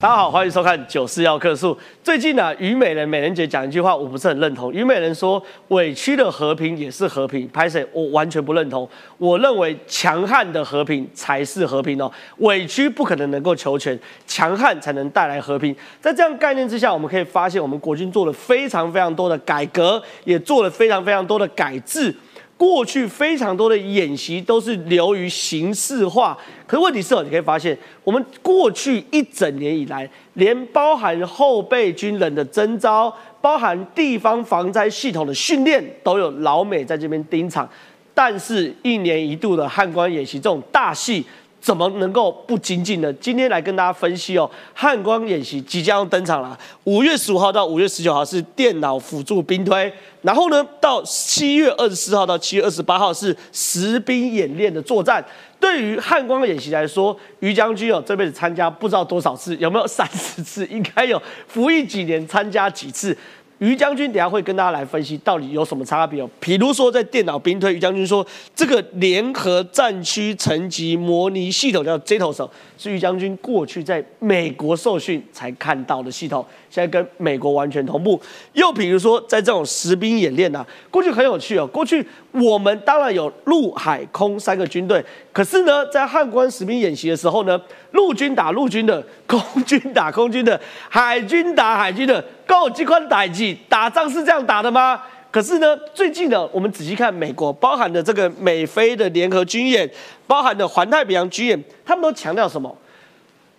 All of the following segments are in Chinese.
大家好，欢迎收看《九四要客诉》。最近呢，虞美人美人节讲一句话，我不是很认同。虞美人说：“委屈的和平也是和平。”拍谁？我完全不认同。我认为强悍的和平才是和平哦，委屈不可能能够求全，强悍才能带来和平。在这样概念之下，我们可以发现，我们国军做了非常非常多的改革，也做了非常非常多的改制。过去非常多的演习都是流于形式化，可是问题是，你可以发现，我们过去一整年以来，连包含后备军人的征召，包含地方防灾系统的训练，都有老美在这边盯场。但是，一年一度的汉光演习这种大戏。怎么能够不精进呢？今天来跟大家分析哦，汉光演习即将要登场了。五月十五号到五月十九号是电脑辅助兵推，然后呢，到七月二十四号到七月二十八号是实兵演练的作战。对于汉光演习来说，于将军哦这辈子参加不知道多少次，有没有三十次？应该有服役几年，参加几次？于将军等下会跟大家来分析到底有什么差别哦。比如说在电脑兵推，于将军说这个联合战区层级模拟系统叫 j t o s 是于将军过去在美国受训才看到的系统，现在跟美国完全同步。又比如说在这种实兵演练呐，过去很有趣哦。过去我们当然有陆海空三个军队，可是呢，在汉关实兵演习的时候呢，陆军打陆军的，空军打空军的，海军打海军的。高机关打击打仗是这样打的吗？可是呢，最近呢，我们仔细看美国包含的这个美菲的联合军演，包含的环太平洋军演，他们都强调什么？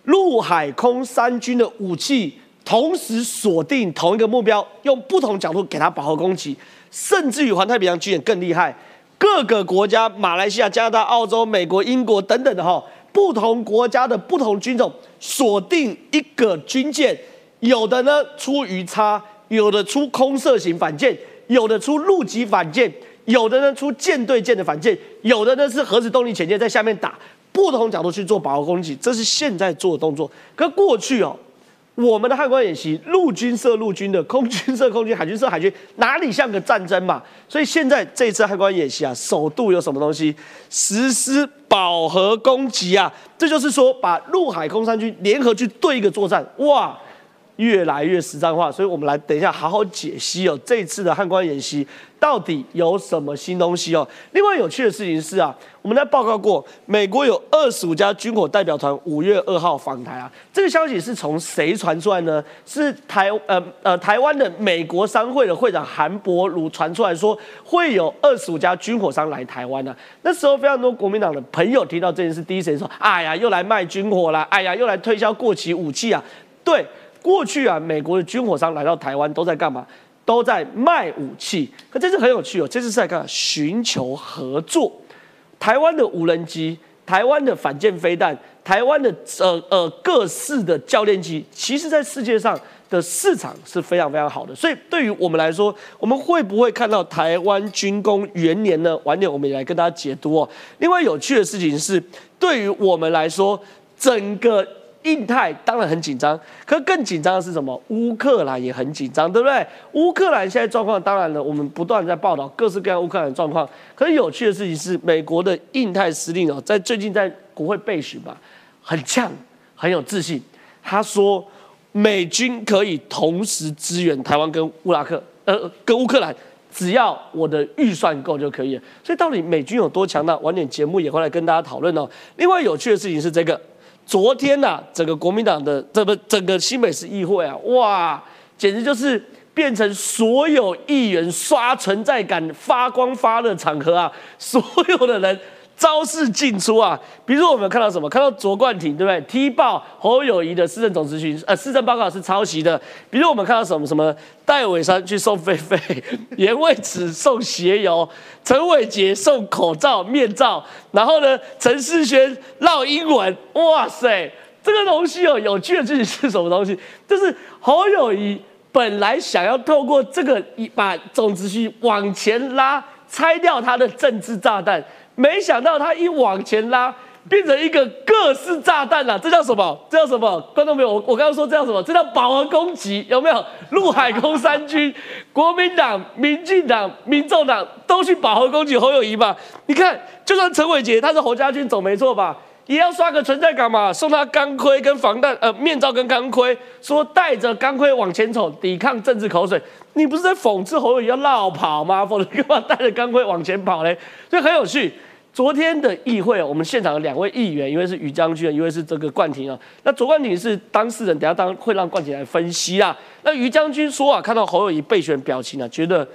陆海空三军的武器同时锁定同一个目标，用不同角度给它饱和攻击，甚至于环太平洋军演更厉害，各个国家，马来西亚、加拿大、澳洲、美国、英国等等的哈，不同国家的不同军种锁定一个军舰。有的呢出鱼叉，有的出空射型反舰，有的出陆基反舰，有的呢出舰对舰的反舰，有的呢是核子动力潜舰在下面打，不同角度去做保护攻击，这是现在做的动作。可过去哦，我们的汉光演习，陆军射陆军的，空军射空军，海军射海军，哪里像个战争嘛？所以现在这次汉光演习啊，首度有什么东西实施饱和攻击啊？这就是说把陆海空三军联合去对一个作战，哇！越来越实战化，所以我们来等一下好好解析哦。这次的汉光演习到底有什么新东西哦？另外有趣的事情是啊，我们在报告过，美国有二十五家军火代表团五月二号访台啊。这个消息是从谁传出来呢？是台呃呃台湾的美国商会的会长韩伯如传出来说，会有二十五家军火商来台湾呢。那时候非常多国民党的朋友听到这件事，第一时间说：哎呀，又来卖军火啦！哎呀，又来推销过期武器啊！对。过去啊，美国的军火商来到台湾都在干嘛？都在卖武器。可这次很有趣哦，这次是在干寻求合作。台湾的无人机、台湾的反舰飞弹、台湾的呃呃各式的教练机，其实在世界上的市场是非常非常好的。所以对于我们来说，我们会不会看到台湾军工元年呢？晚点我们也来跟大家解读哦。另外有趣的事情是，对于我们来说，整个。印太当然很紧张，可更紧张的是什么？乌克兰也很紧张，对不对？乌克兰现在状况，当然了，我们不断在报道各式各样乌克兰的状况。可是有趣的事情是，美国的印太司令哦，在最近在国会备询吧，很呛，很有自信。他说，美军可以同时支援台湾跟乌拉克，呃，跟乌克兰，只要我的预算够就可以了。所以到底美军有多强大？晚点节目也会来跟大家讨论哦。另外有趣的事情是这个。昨天呐，整个国民党的这个整个新北市议会啊，哇，简直就是变成所有议员刷存在感、发光发热场合啊，所有的人。招式进出啊，比如说我们看到什么？看到卓冠廷对不对？踢爆侯友谊的市政总咨询，呃，市政报告是抄袭的。比如我们看到什么？什么戴伟山去送菲菲，严卫子送鞋油，陈伟杰送口罩、面罩，然后呢，陈世轩唠英文，哇塞，这个东西哦，有趣的事情是什么东西？就是侯友谊本来想要透过这个一把总咨询往前拉，拆掉他的政治炸弹。没想到他一往前拉，变成一个各式炸弹了。这叫什么？这叫什么？观众朋友，我我刚刚说这叫什么？这叫饱和攻击，有没有？陆海空三军，国民党、民进党、民众党都去饱和攻击侯友谊吧？你看，就算陈伟杰他是侯家军总没错吧？也要刷个存在感嘛，送他钢盔跟防弹呃面罩跟钢盔，说带着钢盔往前走，抵抗政治口水。你不是在讽刺侯友宜要绕跑吗？否则干嘛带着钢盔往前跑嘞？所以很有趣。昨天的议会，我们现场的两位议员，一位是于将军，一位是这个冠廷啊。那左冠廷是当事人，等下当会让冠廷来分析啊。那于将军说啊，看到侯友谊备选表情啊，觉得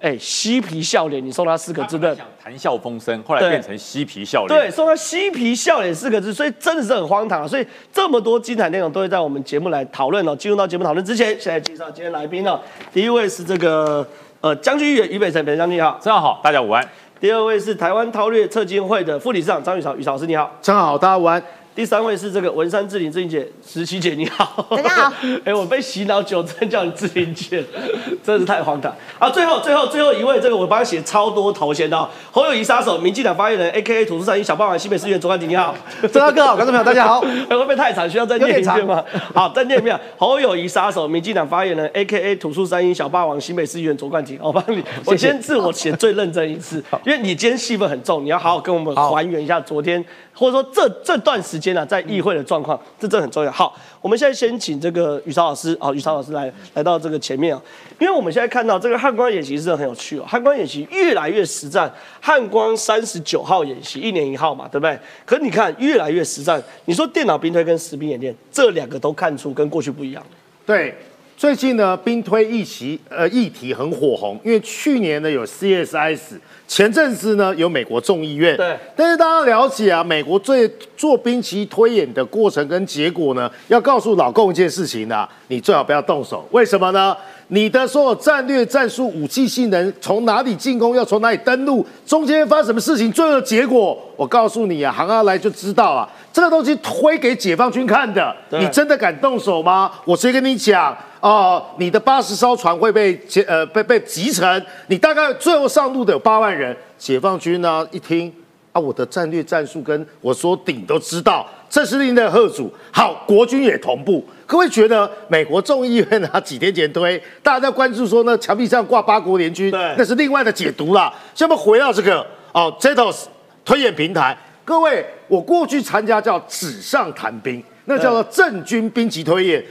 哎嬉皮笑脸，你送他四个字的，谈笑风生，后来变成嬉皮笑脸，对，送他嬉皮笑脸四个字，所以真的是很荒唐啊。所以这么多精彩内容都会在我们节目来讨论哦。进入到节目讨论之前，现在介绍今天来宾哦。第一位是这个呃将军议员于北辰，北辰将军好，大家好，大家午安。第二位是台湾韬略策金会的副理事长张宇潮，宇潮老师你好，张好，大家午安。第三位是这个文山志玲志玲姐，石琪姐你好，大家好。哎，我被洗脑九真叫你志玲姐，真是太荒唐。啊，最后最后最后一位，这个我帮他写超多头衔的侯友谊杀手，民进党发言人，A K A 土司山一小霸王，西北市议员卓冠廷你好，张大哥好，观众朋友大家好。哎会不会太长？需要再念一遍吗？好，再念一遍。侯友谊杀手，民进党发言人，A K A 土司山一小霸王，西北市议员卓冠廷，我帮你，我先自我写最认真一次，因为你今天戏份很重，你要好好跟我们还原一下昨天。或者说这这段时在议会的状况，这真的很重要。好，我们现在先请这个宇超老师，哦，宇超老师来来到这个前面啊，因为我们现在看到这个汉光演习是很有趣哦，汉光演习越来越实战，汉光三十九号演习一年一号嘛，对不对？可你看越来越实战，你说电脑兵推跟实兵演练，这两个都看出跟过去不一样。对，最近呢，兵推议题呃议题很火红，因为去年呢有 CSS。前阵子呢，有美国众议院，对，但是大家了解啊，美国最做兵棋推演的过程跟结果呢，要告诉老共一件事情呢，你最好不要动手，为什么呢？你的所有战略、战术、武器性能，从哪里进攻，要从哪里登陆，中间发生什么事情，最后的结果，我告诉你啊，行阿来就知道啊，这个东西推给解放军看的，你真的敢动手吗？我直接跟你讲。哦，你的八十艘船会被击呃被被集成，你大概最后上路的有八万人。解放军呢一听啊，我的战略战术跟我说顶都知道，这是另的贺主。好，国军也同步。各位觉得美国众议院啊几天前推，大家在关注说呢墙壁上挂八国联军，那是另外的解读啦。下面回到这个哦，Zetos 推演平台，各位，我过去参加叫纸上谈兵，那叫做政军兵棋推演。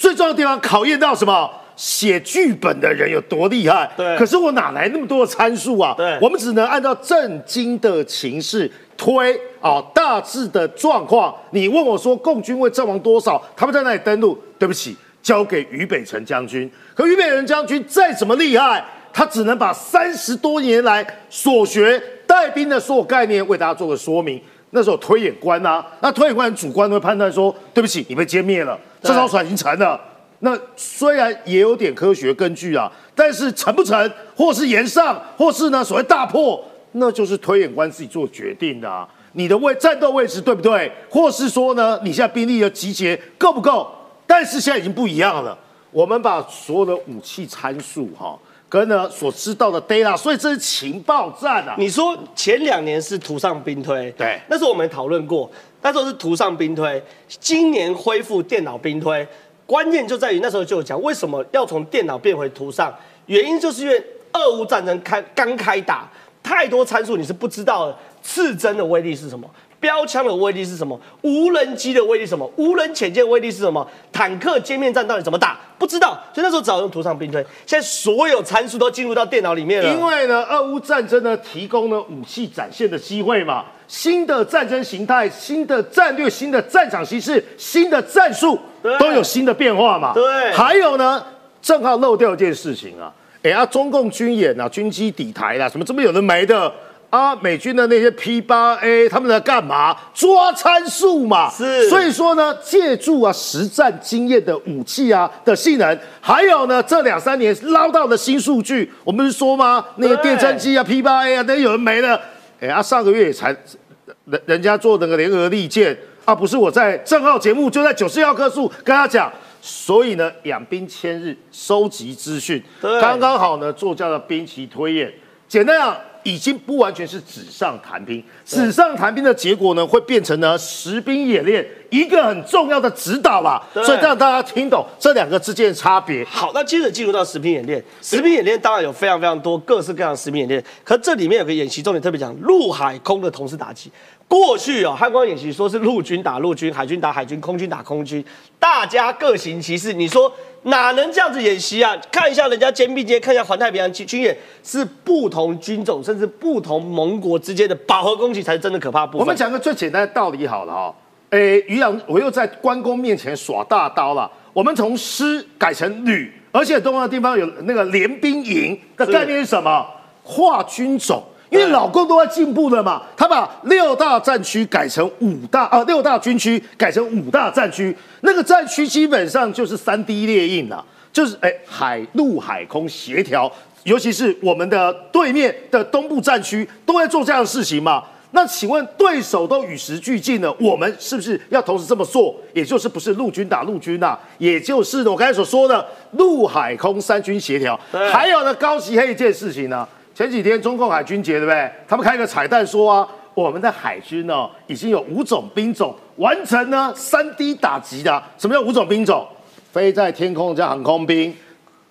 最重要的地方考验到什么？写剧本的人有多厉害？对。可是我哪来那么多的参数啊？对。我们只能按照震惊的情势推啊，大致的状况。你问我说，共军会阵亡多少？他们在那里登陆？对不起，交给俞北辰将军。可俞北辰将军再怎么厉害，他只能把三十多年来所学带兵的所有概念为大家做个说明。那时候推演官啊，那推演官主观会判断说，对不起，你被歼灭了。这艘船已经沉了，那虽然也有点科学根据啊，但是沉不沉，或是延上，或是呢所谓大破，那就是推演官自己做决定的啊。你的位战斗位置对不对？或是说呢，你现在兵力的集结够不够？但是现在已经不一样了，我们把所有的武器参数哈，跟呢所知道的 data，所以这是情报战啊。你说前两年是图上兵推，对，那时候我们讨论过。那时候是图上兵推，今年恢复电脑兵推，关键就在于那时候就有讲为什么要从电脑变回图上，原因就是因为俄乌战争开刚开打，太多参数你是不知道的，刺针的威力是什么。标枪的威力是什么？无人机的威力是什么？无人潜舰威力是什么？坦克歼灭战到底怎么打？不知道，所以那时候只好用图上兵推。现在所有参数都进入到电脑里面了。因为呢，俄乌战争呢，提供了武器展现的机会嘛，新的战争形态、新的战略、新的战场形式、新的战术都有新的变化嘛。对。还有呢，正好漏掉一件事情啊，哎呀，中共军演啊，军机抵台啦，什么这么有的没的。啊，美军的那些 P 八 A 他们在干嘛？抓参数嘛。是，所以说呢，借助啊实战经验的武器啊的性能，还有呢这两三年捞到的新数据，我们不是说吗？那个电侦机啊 P 八 A 啊，那有人没了。哎啊，上个月也才人人家做那个联合利剑啊，不是我在正号节目就在九四幺棵树跟他讲，所以呢养兵千日，收集资讯，刚刚好呢做叫做兵棋推演。简单讲，已经不完全是纸上谈兵，纸上谈兵的结果呢，会变成呢实兵演练一个很重要的指导啦。所以让大家听懂这两个之间的差别。好，那接着进入到实兵演练。实兵演练当然有非常非常多各式各样的实兵演练，可这里面有个演习重点特别讲陆海空的同时打击。过去哦，汉光演习说是陆军打陆军，海军打海军，空军打空军，大家各行其事。你说哪能这样子演习啊？看一下人家肩并肩，看一下环太平洋军军演，是不同军种甚至不同盟国之间的饱和攻击才是真的可怕部分。我们讲个最简单的道理好了哈、诶，于洋，我又在关公面前耍大刀了。我们从师改成旅，而且东方的地方有那个联兵营的概念是什么？跨军种。因为老共都在进步的嘛，他把六大战区改成五大啊，六大军区改成五大战区，那个战区基本上就是三 D 列印了，就是哎海陆海空协调，尤其是我们的对面的东部战区都在做这样的事情嘛。那请问对手都与时俱进了，我们是不是要同时这么做？也就是不是陆军打陆军呐、也就是我刚才所说的陆海空三军协调。对还有呢，高级还有一件事情呢，前几天中共海军节对不对？他们开个彩蛋说啊，我们的海军呢已经有五种兵种完成呢三 D 打击的。什么叫五种兵种？飞在天空叫航空兵，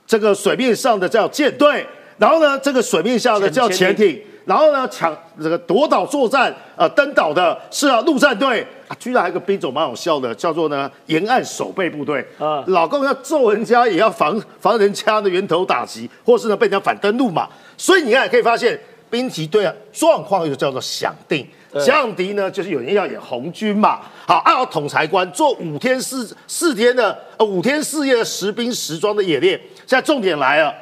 这个水面上的叫舰队，然后呢，这个水面下的叫潜潜艇，然后呢，抢这个夺岛作战，呃，登岛的是啊陆战队啊，居然还有个兵种蛮好笑的，叫做呢沿岸守备部队。啊老公要揍人家，也要防防人家的源头打击，或是呢被人家反登陆嘛。所以你看可以发现，兵棋队啊状况又叫做想定。对降敌呢，就是有人要演红军嘛。好，按照统裁官做五天四四天的呃五天四夜的实兵实装的演练。现在重点来了，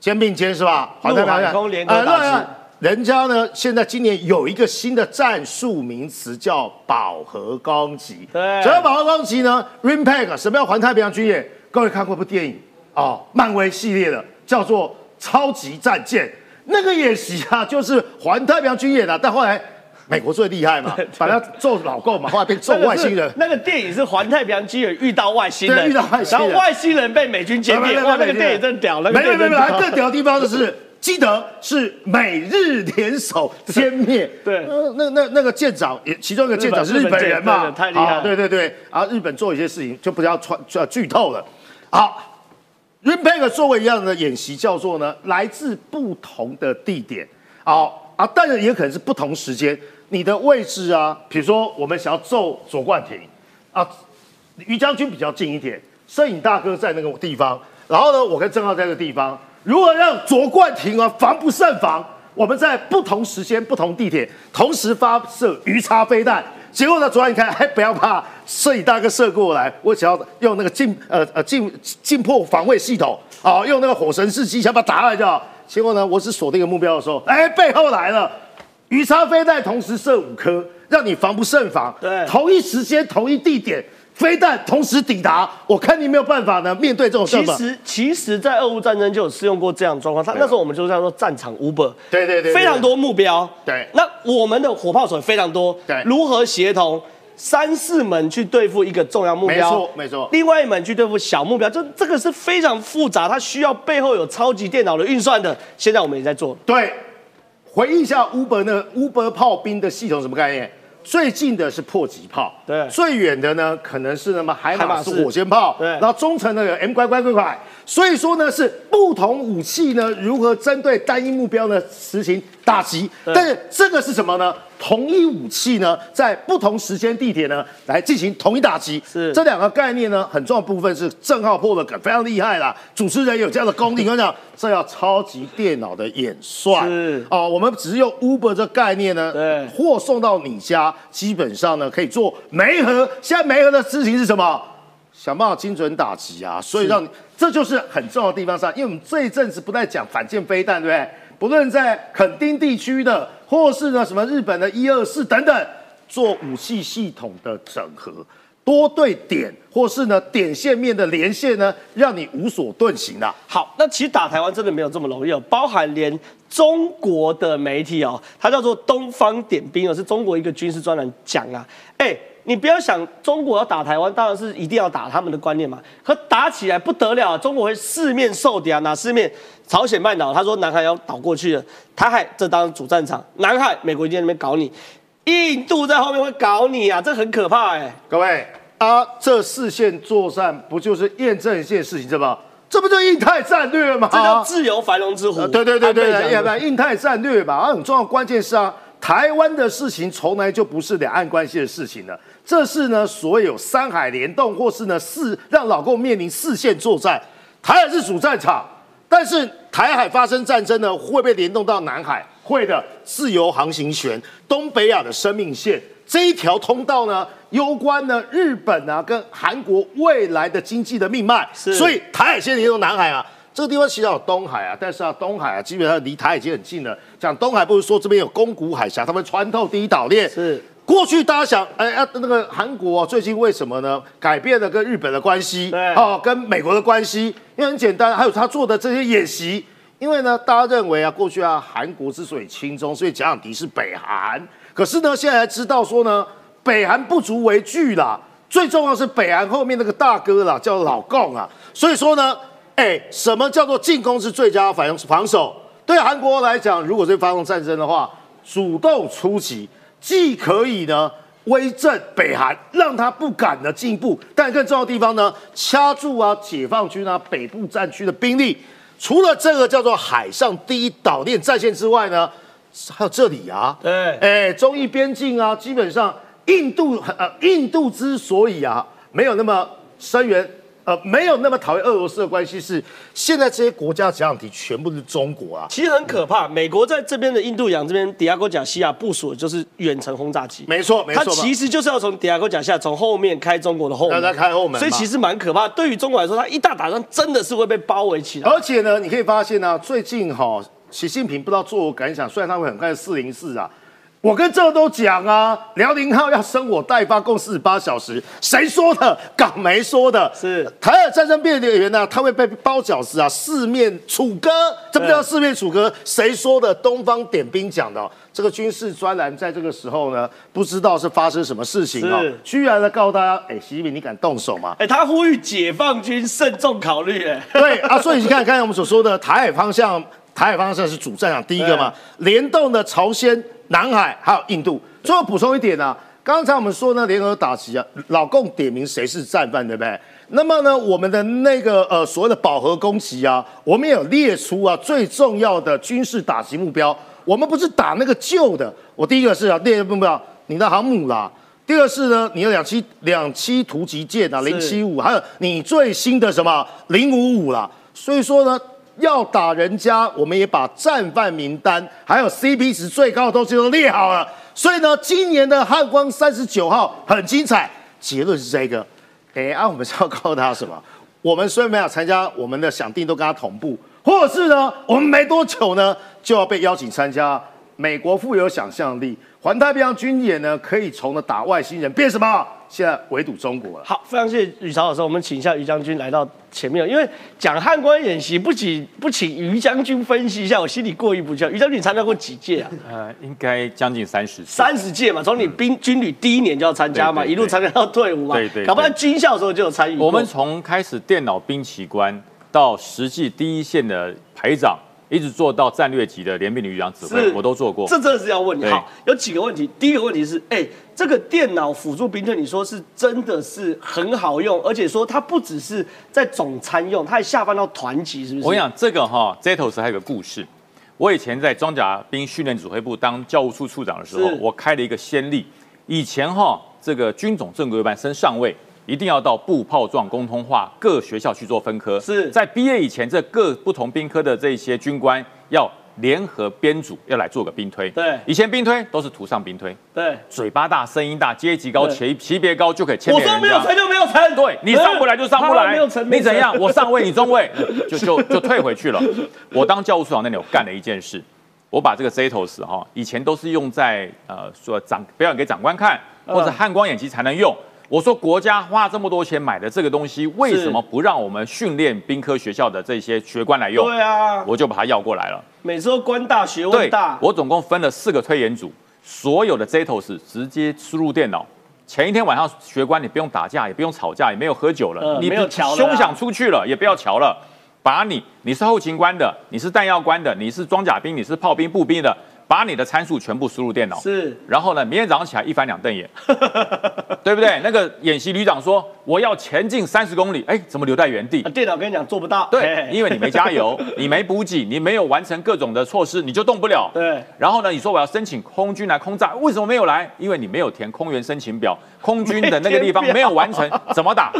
肩并肩是吧？陆海空联合打击人家呢，现在今年有一个新的战术名词叫饱和攻击。对什么叫饱和攻击呢？Rimpack 什么叫环太平洋军演？各位看过一部电影哦，漫威系列的，叫做《超级战舰》。那个演习啊，就是环太平洋军演啊，但后来美国最厉害嘛，把他揍老够嘛，后来被揍外星人。那个电影是《环太平洋军演》遇到外星人，遇到外星人然后外星人被美军歼灭。哇，那个电影真屌，那个没有没有没有。更屌的地方就是。记得是美日联手歼灭，对。呃那那那个舰长，也其中一个舰长是日本人嘛，太厉害。了啊对对对，啊，日本做一些事情就不要传呃 剧透了。好 r i m p a c 作为一样的演习叫做呢，来自不同的地点，好啊，当然也可能是不同时间，你的位置啊，比如说我们想要揍左冠廷。啊，于将军比较近一点，摄影大哥在那个地方，然后呢，我跟郑浩在这个地方，如何让卓冠廷啊防不胜防？我们在不同时间、不同地点同时发射鱼叉飞弹，结果呢，昨晚你看，还不要怕，摄影大哥射过来，我只要用那个近呃呃近近迫防卫系统，啊，用那个火神式机枪把它打下来就好。结果呢，我只锁定一个目标的时候，哎，背后来了。鱼叉飞弹同时射五颗，让你防不胜防。对同一时间、同一地点，飞弹同时抵达，我看你没有办法呢。面对这种状况，其实，其实，在俄乌战争就有试用过这样的状况。他那时候我们就叫做战场 Uber，对对对对非常多目标。对那我们的火炮手也非常多。对如何协同三四门去对付一个重要目标？没错没错另外一门去对付小目标，这这个是非常复杂，它需要背后有超级电脑的运算的。现在我们也在做。对，回忆一下 Uber 那 Uber 炮兵的系统什么概念？最近的是迫击炮，对。最远的呢可能是那么海马式海马式火箭炮，对。然后中程呢有 M 乖乖乖乖，所以说呢是不同武器呢如何针对单一目标呢实行打击，对。但是这个是什么呢？同一武器呢在不同时间地点呢来进行同一打击，是。这两个概念呢很重要的部分是郑浩破的梗，非常厉害啦，主持人有这样的功力，我讲这要超级电脑的演算，是。哦，我们只是用 Uber 这概念呢，对。货送到你家，基本上呢可以做媒合。现在媒合的事情是什么？想办法精准打击啊，所以让你这就是很重要的地方上，因为我们这一阵子不再讲反舰飞弹，对不对？不论在垦丁地区的，或是呢什么日本的一二四等等，做武器系统的整合。多对点，或是呢点线面的连线呢，让你无所遁形啊。好，那其实打台湾真的没有这么容易哦，包含连中国的媒体哦，它叫做东方点兵哦，是中国一个军事专栏讲啊，哎，你不要想中国要打台湾，当然是一定要打他们的观念嘛。可打起来不得了，中国会四面受敌啊！哪四面？朝鲜半岛，他说南海要倒过去了，台海这当主战场，南海美国一定在那边搞你，印度在后面会搞你啊，这很可怕哎。各位啊，这四线作战不就是验证一件事情，是吧？这不就印太战略吗？这叫自由繁荣之湖。对对对对，要不印太战略吧？啊，很重要，关键是啊，台湾的事情从来就不是两岸关系的事情了。这是呢，所有三海联动，或是呢四让老共面临四线作战，台海是主战场，但是台海发生战争呢，会被联动到南海，会的自由航行权，东北亚的生命线这一条通道呢，攸关呢日本啊跟韩国未来的经济的命脉，所以台海现在联动南海啊，这个地方其实有东海啊，但是啊东海啊基本上离台海已经很近了，讲东海不如说这边有宫古海峡，他们穿透第一岛链。是。过去大家想，哎呀，那个韩国最近为什么呢？改变了跟日本的关系，哦，跟美国的关系，因为很简单，还有他做的这些演习，因为呢，大家认为啊，过去啊，韩国之所以轻中，所以假想敌是北韩，可是呢，现在知道说呢，北韩不足为惧啦，最重要是北韩后面那个大哥啦，叫老共啊，所以说呢，哎，什么叫做进攻是最佳反防守？对韩国来讲，如果是发动战争的话，主动出击。既可以呢威震北韩，让他不敢呢进一步，但更重要的地方呢，掐住啊解放军啊北部战区的兵力。除了这个叫做海上第一岛链战线之外呢，还有这里啊，对，哎，中印边境啊，基本上印度呃印度之所以啊没有那么声援。呃，没有那么讨厌俄罗斯的关系是，现在这些国家假想敌全部是中国啊，其实很可怕。美国在这边的印度洋这边，迪亚哥贾西亚部署的就是远程轰炸机，没错，没错，它其实就是要从迪亚哥贾西亚从后面开中国的后门，让它开后门，所以其实蛮可怕。对于中国来说，它一大打仗真的是会被包围起来。而且呢，你可以发现呢，最近哈，习近平不知道作何感想，虽然他会很快四零四啊。我跟这都讲啊，辽宁号要生我待发，共四十八小时。谁说的？港媒说的。是台海战争变的员呢？他会被包饺子啊，四面楚歌。这不叫四面楚歌？谁说的？东方点兵讲的。这个军事专栏在这个时候呢，不知道是发生什么事情哦，居然呢告诉大家，哎，习近平，你敢动手吗？哎，他呼吁解放军慎重考虑。哎，对啊，所以你看刚才我们所说的台海方向，台海方向是主战场第一个嘛，联动的朝鲜。南海还有印度，最后补充一点呢，刚才我们说呢，联合打击啊，老共点名谁是战犯，对不对？那么呢，我们的那个呃所谓的饱和攻击啊，我们有列出啊最重要的军事打击目标，我们不是打那个旧的，我第一个是啊列目标，你的航母啦，第二是呢，你的两栖两栖突击舰啊零七五，还有你最新的什么零五五啦，所以说呢。要打人家，我们也把战犯名单还有 CP 值最高的东西都列好了。所以呢，今年的汉光三十九号很精彩。结论是这个，哎，啊，我们是要告诉他什么？我们虽然没有参加，我们的想定都跟他同步，或者是呢，我们没多久呢就要被邀请参加。美国富有想象力，环太平洋军演呢，可以从呢打外星人变什么？现在围堵中国了。好，非常谢谢宇朝老师，我们请一下于将军来到前面，因为讲汉官演习，不请不请于将军分析一下，我心里过意不去。于将军参加过几届啊？呃，应该将近三十。三十届嘛，从你兵军旅第一年就要参加嘛，一路参加到退伍嘛。对对。搞不好军校的时候就有参与。我们从开始电脑兵棋官到实际第一线的排长。一直做到战略级的联兵旅长指挥，我都做过。这真的是要问你。好，有几个问题。第一个问题是，哎，这个电脑辅助兵队，你说是真的是很好用，而且说它不只是在总参用，它还下放到团级，是不是？我跟你讲，这个哈，Zetos 还有个故事。我以前在装甲兵训练指挥部当教务处处长的时候，我开了一个先例。以前哈，这个军种正规班升上尉。一定要到步炮状公通化各学校去做分科，是。在毕业以前，这各不同兵科的这些军官要联合编组，要来做个兵推。对，以前兵推都是图上兵推，对，嘴巴大，声音大，阶级高，级级别高就可以签名。我说没有成就没有成，对你上不来就上不来，你怎样？我上位，你中位，就就就退回去了。我当教务处长那里，我干了一件事，我把这个 Zetos 哈，以前都是用在呃说长表演给长官看，或者汉光演习才能用。我说国家花这么多钱买的这个东西，为什么不让我们训练兵科学校的这些学官来用？对啊，我就把它要过来了。每次都官大学问大。我总共分了四个推演组，所有的 Zetos 直接输入电脑，前一天晚上学官，你不用打架，也不用吵架，也没有喝酒了，你嗯没有瞧了休想出去了，也不要瞧了，把你你是后勤官的，你是弹药官的，你是装甲兵，你是炮兵、步兵的，把你的参数全部输入电脑，是然后呢，明天早上起来一翻两瞪眼，对不对？那个演习旅长说我要前进三十公里，哎，怎么留在原地啊？电脑跟你讲做不到，对，嘿因为你没加油，你没补给，你没有完成各种的措施，你就动不了。对然后呢，你说我要申请空军来空炸，为什么没有来？因为你没有填空员申请表，空军的那个地方没有完成，怎么打？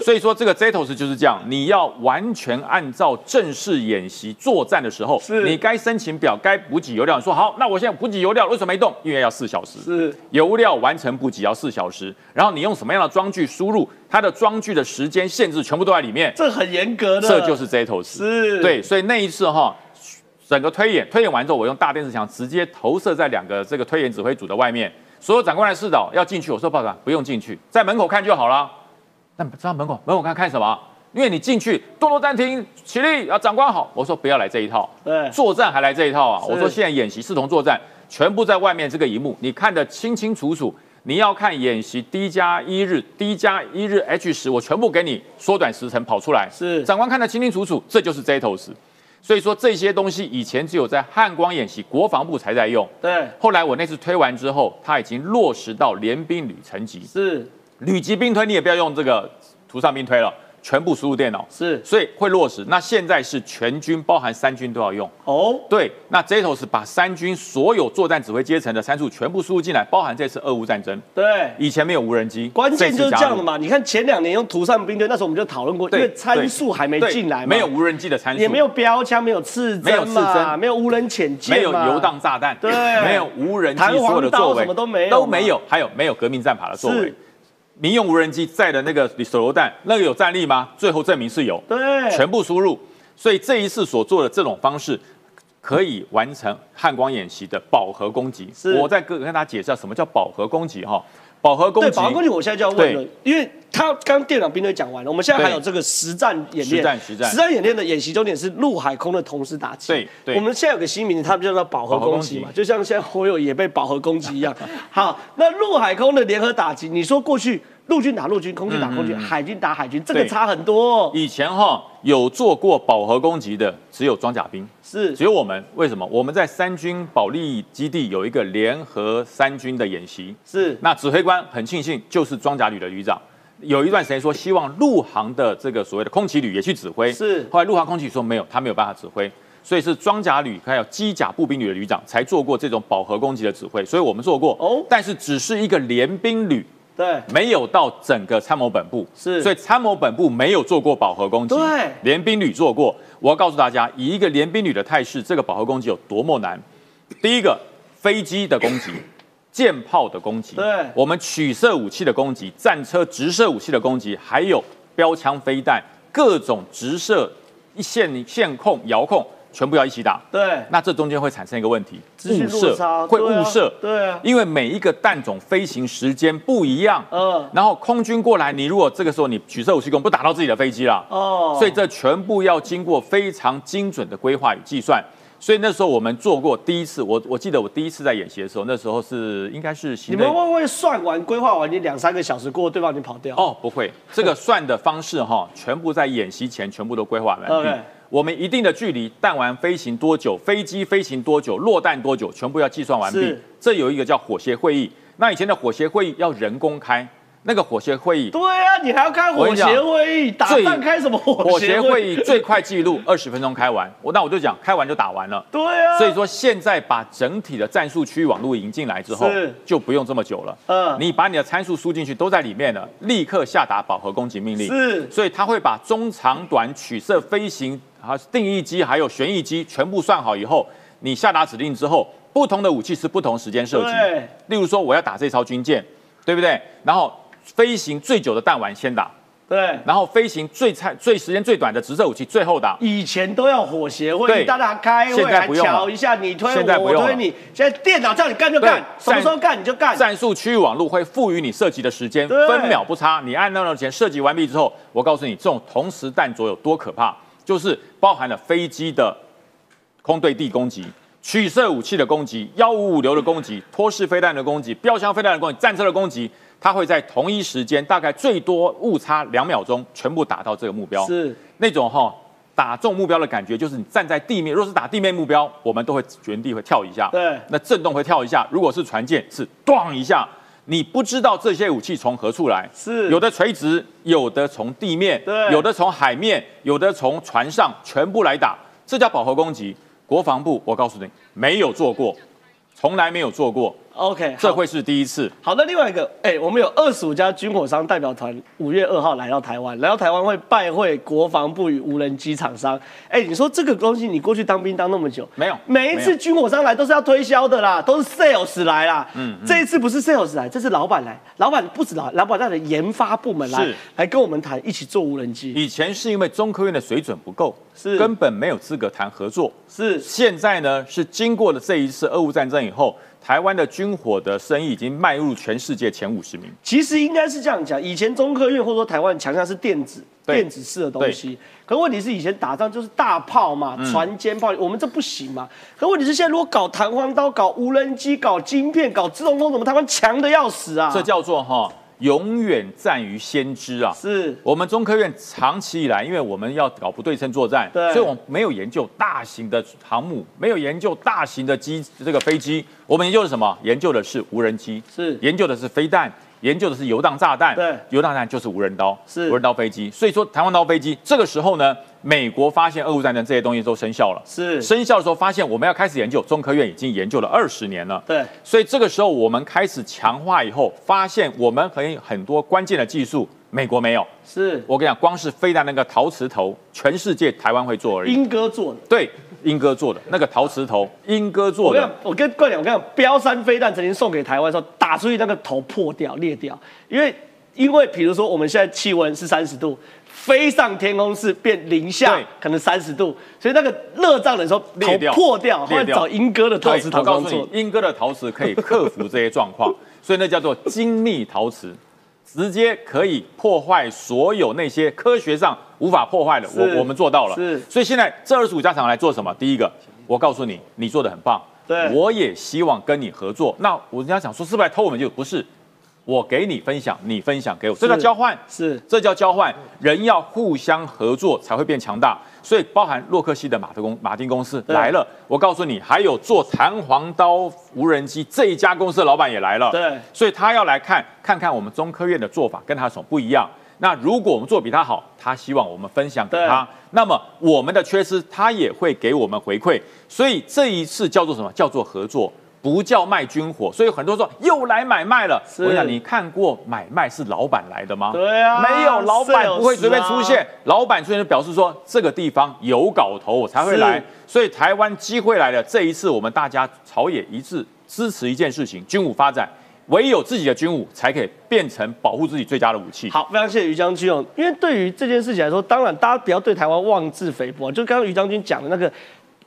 所以说这个 Zetos 就是这样，你要完全按照正式演习作战的时候，是你该申请表、该补给油料，你说好，那我现在补给油料为什么没动？因为要四小时。是油料完成补给要四小时，然后你用什么样的装具输入，它的装具的时间限制全部都在里面。这很严格的，这就是 Zetos。是对，所以那一次哈，整个推演推演完之后，我用大电视墙直接投射在两个这个推演指挥组的外面，所有长官来视导要进去，我说报长不用进去，在门口看就好了。那知道门口门口看看什么？因为你进去动作暂停，起立啊，长官好。我说不要来这一套，对作战还来这一套啊！我说现在演习视同作战，全部在外面这个荧幕，你看得清清楚楚。你要看演习 D 加一日，D 加一日 H 十，我全部给你缩短时程跑出来。是长官看得清清楚楚，这就是 Zetos。所以说这些东西以前只有在汉光演习，国防部才在用。对。后来我那次推完之后，它已经落实到联兵旅层级，是。旅级兵推你也不要用这个图上兵推了，全部输入电脑，是所以会落实。那现在是全军，包含三军都要用。哦，对，那 Zetos 把三军所有作战指挥阶层的参数全部输入进来，包含这次俄乌战争。对。以前没有无人机，关键就是这样的。嘛！你看前两年用图上兵队，那时候我们就讨论过，因为参数还没进来嘛，没有无人机的参数，也没有标枪，没有刺没有，刺针没有无人潜舰没有游荡炸弹，对没有无人机所有的作为什么都没有都没有，还有没有革命战法的作为是？民用无人机载的那个手榴弹，那个有战力吗？最后证明是有，对，全部输入。所以这一次所做的这种方式，可以完成汉光演习的饱和攻击。是我再跟跟大家解释下什么叫饱和攻击哈。饱和攻对，击，保安攻击我现在就要问了，因为他刚刚电脑兵队讲完了，我们现在还有这个实战演练，实战实战。实战演练的演习重点是陆海空的同时打击。对对。我们现在有个新名字，他们叫做饱和攻击嘛就像现在火友也被饱和攻击一样。好，那陆海空的联合打击，你说过去陆军打陆军，空军打空军，海军打海军，这个差很多。哦。以前哈有做过饱和攻击的只有装甲兵，是。只有我们。为什么？我们在三军保利基地有一个联合三军的演习，是，那指挥官很庆幸就是装甲旅的旅长。有一段时间说希望陆航的这个所谓的空骑旅也去指挥，是。后来陆航空骑旅说没有，他没有办法指挥，所以是装甲旅还有机甲步兵旅的旅长才做过这种饱和攻击的指挥，所以我们做过。哦。但是只是一个联兵旅，对，没有到整个参谋本部，是所以参谋本部没有做过饱和攻击，对联兵旅做过。我要告诉大家，以一个联兵旅的态势，这个饱和攻击有多么难。第一个，飞机的攻击。舰炮的攻击，对我们取射武器的攻击，战车直射武器的攻击，还有标枪飞弹，各种直射、一线线控、遥控，全部要一起打。对，那这中间会产生一个问题，误射会误射，对啊因为每一个弹种飞行时间不一样，嗯。然后空军过来，你如果这个时候你取射武器攻，不打到自己的飞机了，哦，所以这全部要经过非常精准的规划与计算。所以那时候我们做过第一次，我我记得我第一次在演习的时候，那时候是应该是你们会不会算完、规划完，你两三个小时过后，对方已经跑掉？哦，不会，这个算的方式哈，全部在演习前全部都规划完毕。我们一定的距离，弹丸飞行多久，飞机飞行多久，落弹多久，全部要计算完毕是。这有一个叫火协会议，那以前的火协会议要人工开，那个火协会议对啊，你还要开火协会议，打最仗开什么火火协会议？议最快记录二十分钟开完，我那我就讲开完就打完了。对啊，所以说现在把整体的战术区域网络引进来之后是，就不用这么久了。嗯你把你的参数输进去都在里面了，立刻下达饱和攻击命令。是所以它会把中长短取射飞行啊定义机还有旋翼机全部算好以后，你下达指令之后，不同的武器是不同时间射击。例如说我要打这艘军舰，对不对？然后飞行最久的弹丸先打，对。然后飞行最菜最时间最短的直射武器最后打。以前都要火协会大家开会现在还不用一下，你推我，现在不用了我推你。现在电脑叫你干就干，什么时候干你就干。战术区域网络会赋予你射击的时间，分秒不差。你按那种前射击完毕之后，我告诉你，这种同时弹着有多可怕，就是包含了飞机的空对地攻击。取射武器的攻击、幺五五流的攻击、托式飞弹的攻击、标枪飞弹的攻击、战车的攻击，它会在同一时间，大概最多误差两秒钟，全部打到这个目标。是那种哈、打中目标的感觉，就是你站在地面，若是打地面目标，我们都会原地会跳一下，对那震动会跳一下。如果是船舰，是咣一下。你不知道这些武器从何处来，是。有的垂直，有的从地面，对。有的从海面，有的从船上，全部来打，这叫饱和攻击。国防部，我告诉你，没有做过，从来没有做过，OK，好这会是第一次。好，那另外一个，哎、我们有二十五家军火商代表团，五月二号来到台湾，来到台湾会拜会国防部与无人机厂商。哎、你说这个东西，你过去当兵当那么久，没有每一次军火商来都是要推销的啦，都是 sales 来啦。嗯，这一次不是 sales 来，这是老板来，老板不止老，老板带着研发部门来是，来跟我们谈，一起做无人机。以前是因为中科院的水准不够，是根本没有资格谈合作。是现在呢，是经过了这一次俄乌战争以后，台湾的军火的生意已经迈入全世界前五十名。其实应该是这样讲，以前中科院或者说台湾强项是电子对电子式的东西，可问题是以前打仗就是大炮嘛，嗯船坚炮，我们这不行嘛。可问题是现在如果搞弹簧刀、搞无人机、搞晶片、搞自动控制，我们台湾强的要死啊！这叫做哈，永远战于先知啊。是我们中科院长期以来，因为我们要搞不对称作战，对所以我们没有研究大型的航母，没有研究大型的机这个飞机，我们研究的是什么？研究的是无人机，是研究的是飞弹，研究的是游荡炸弹，对游荡炸弹就是无人刀，是无人刀飞机。所以说，台湾刀飞机这个时候呢，美国发现俄乌战争这些东西都生效了，是。生效的时候发现我们要开始研究，中科院已经研究了二十年了，对。所以这个时候我们开始强化以后，发现我们很很多关键的技术，美国没有。是。我跟你讲，光是飞弹那个陶瓷头，全世界台湾会做而已。英哥做的。对，英哥做的那个陶瓷头，英哥做的。跟，我跟冠讲，我跟你讲，标山飞弹曾经送给台湾的时候，打出去那个头破掉、裂掉，因为因为比如说我们现在气温是三十度，飞上天空是变零下，可能三十度，所以那个热胀冷的时候头裂掉破掉，后来找英哥的陶瓷，我告诉厂商做你，。英哥的陶瓷可以克服这些状况，所以那叫做精密陶瓷，直接可以破坏所有那些科学上无法破坏的，我我们做到了。是所以现在这二十五家厂来做什么？第一个，我告诉你，你做的很棒，对我也希望跟你合作。那我人家想说是不是来偷我们就不是，我给你分享，你分享给我，这叫交换。是这叫交换，人要互相合作才会变强大。所以包含洛克希的马特公马丁公司来了，我告诉你，还有做弹簧刀无人机这一家公司的老板也来了。对所以他要来看看看我们中科院的做法跟他有什么不一样。那如果我们做比他好，他希望我们分享给他，那么我们的缺失他也会给我们回馈。所以这一次叫做什么？叫做合作。不叫卖军火，所以很多人说又来买卖了。我想你看过买卖是老板来的吗？对啊没有老板不会随便出现啊，老板出现就表示说这个地方有搞头，我才会来。所以台湾机会来了，这一次我们大家朝野一致支持一件事情：军武发展。唯有自己的军武才可以变成保护自己最佳的武器。好，非常谢谢于将军哦。因为对于这件事情来说，当然大家不要对台湾妄自菲薄啊。就刚刚于将军讲的那个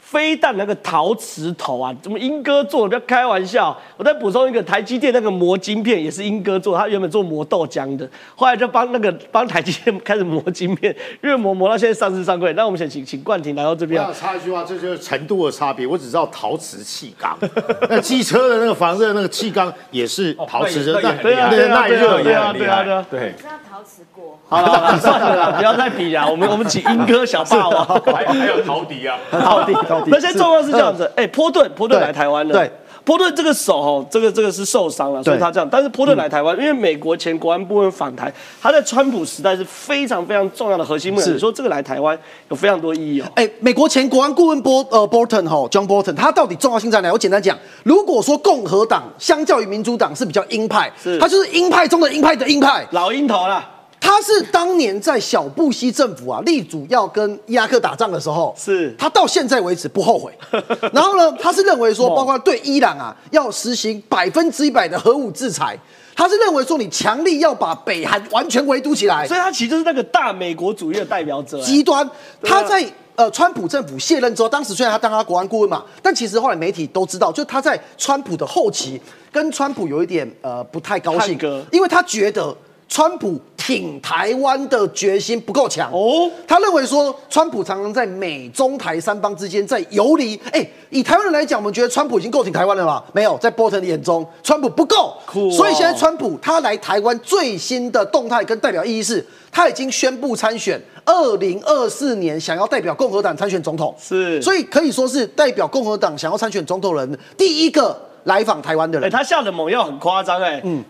飞弹那个陶瓷头啊，怎么英哥做的？不要开玩笑。我再补充一个，台积电那个磨晶片也是英哥做，他原本做磨豆浆的，后来就帮那个帮台积电开始磨晶片，越磨磨到现在上市上柜。那我们想请请冠廷来到这边啊我。插一句话，这就是程度的差别。我只知道陶瓷气缸，那机车的那个防热那个气缸也是陶瓷的，哦那对啊，对对啊，对啊，耐热对啊，也厉害。对啊，对啊。对，陶瓷锅，好了，算了啦，不要再比啦。我们我们请英哥小霸王。还还有陶笛啊，陶笛陶笛。那现在状况是这样子，哎、波顿波顿来台湾了，对，波顿这个手哦，这个这个是受伤了，所以他这样。但是波顿来台湾，因为美国前国安部门访台，他在川普时代是非常非常重要的核心部门。是你说这个来台湾有非常多意义哦。哎，美国前国安顾问波呃 Bolton 哈 John Bolton，他到底重要性在哪？我简单讲，如果说共和党相较于民主党是比较鹰派，是他就是鹰派中的鹰派的鹰派。老鹰头啦，他是当年在小布希政府啊力主要跟伊拉克打仗的时候，是他到现在为止不后悔。然后呢，他是认为说，包括对伊朗啊要实行百分之一百的核武制裁，他是认为说你强力要把北韩完全围堵起来，所以他其实就是那个大美国主义的代表者。哎极端。他在呃川普政府卸任之后，当时虽然他当他国安顾问嘛，但其实后来媒体都知道，就他在川普的后期跟川普有一点呃不太高兴，因为他觉得川普挺台湾的决心不够强哦。他认为说，川普常常在美中台三方之间在游离。哎，以台湾人来讲，我们觉得川普已经够挺台湾了吧？没有，在波特的眼中，川普不够。哦所以现在川普他来台湾最新的动态跟代表意义是，他已经宣布参选二零二四年，想要代表共和党参选总统。是所以可以说是代表共和党想要参选总统人第一个来访台湾的哎、人。他下的猛药很夸张哎，嗯，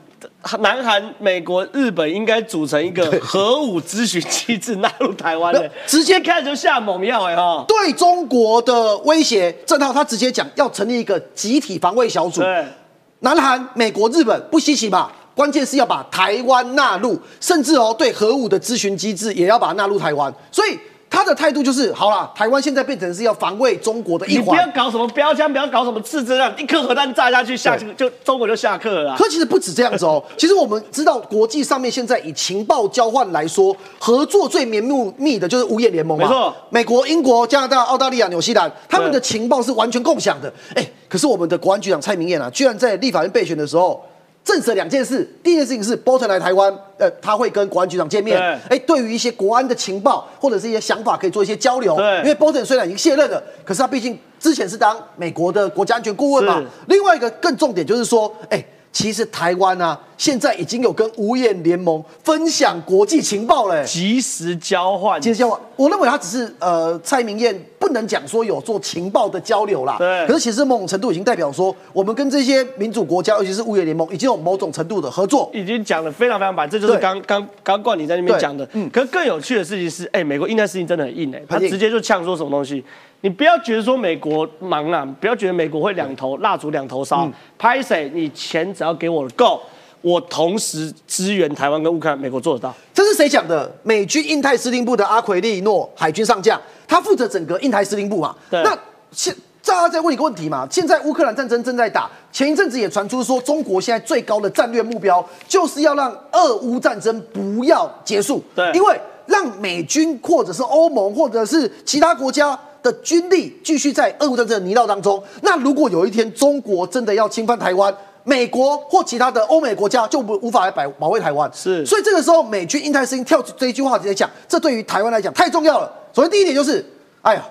南韩、美国、日本应该组成一个核武咨询机制纳入台湾的，直接一开始就下猛药哎哈，对中国的威胁，郑浩他直接讲要成立一个集体防卫小组。对，南韩、美国、日本不稀奇吧？关键是要把台湾纳入，甚至哦对核武的咨询机制也要把它纳入台湾。所以他的态度就是，好了，台湾现在变成是要防卫中国的一环你不要。搞什么标枪，不要搞什么刺针啊，一颗核弹炸下去，下对就中国就下课了啊。可其实不止这样子哦，其实我们知道国际上面现在以情报交换来说，合作最绵密的就是五眼联盟嘛。没错美国、英国、加拿大、澳大利亚、纽西兰，他们的情报是完全共享的。哎，可是我们的国安局长蔡明燕啊，居然在立法院备选的时候。证实了两件事，第一件事情是 Bolton 来台湾，呃，他会跟国安局长见面，对。哎，对于一些国安的情报或者是一些想法可以做一些交流。对。因为 Bolton 虽然已经卸任了，可是他毕竟之前是当美国的国家安全顾问嘛。是。另外一个更重点就是说，哎，其实台湾啊，现在已经有跟五眼联盟分享国际情报了、哎及时交换，其实交换，我认为他只是呃，蔡明燕不能讲说有做情报的交流啦。对可是其实某种程度已经代表说，我们跟这些民主国家，尤其是五眼联盟，已经有某种程度的合作。已经讲的非常非常白，这就是对刚刚刚冠你在那边对讲的。嗯可是更有趣的事情是，哎、美国印太事情真的很硬哎、他直接就呛说什么东西。你不要觉得说美国忙啊，不要觉得美国会两头蜡烛两头烧。嗯拍谁？你钱只要给我够，我同时支援台湾跟乌克兰，美国做得到。这是谁讲的？美军印太司令部的阿奎利诺海军上将，他负责整个印太司令部嘛。对那现大家再问一个问题嘛？现在乌克兰战争正在打，前一阵子也传出说，中国现在最高的战略目标就是要让俄乌战争不要结束。对因为让美军或者是欧盟或者是其他国家。的军力继续在俄乌战争的泥淖当中，那如果有一天中国真的要侵犯台湾，美国或其他的欧美国家就不无法来保保卫台湾。是所以这个时候美军印太司令跳出这一句话直接讲，这对于台湾来讲太重要了。首先第一点就是，哎呀，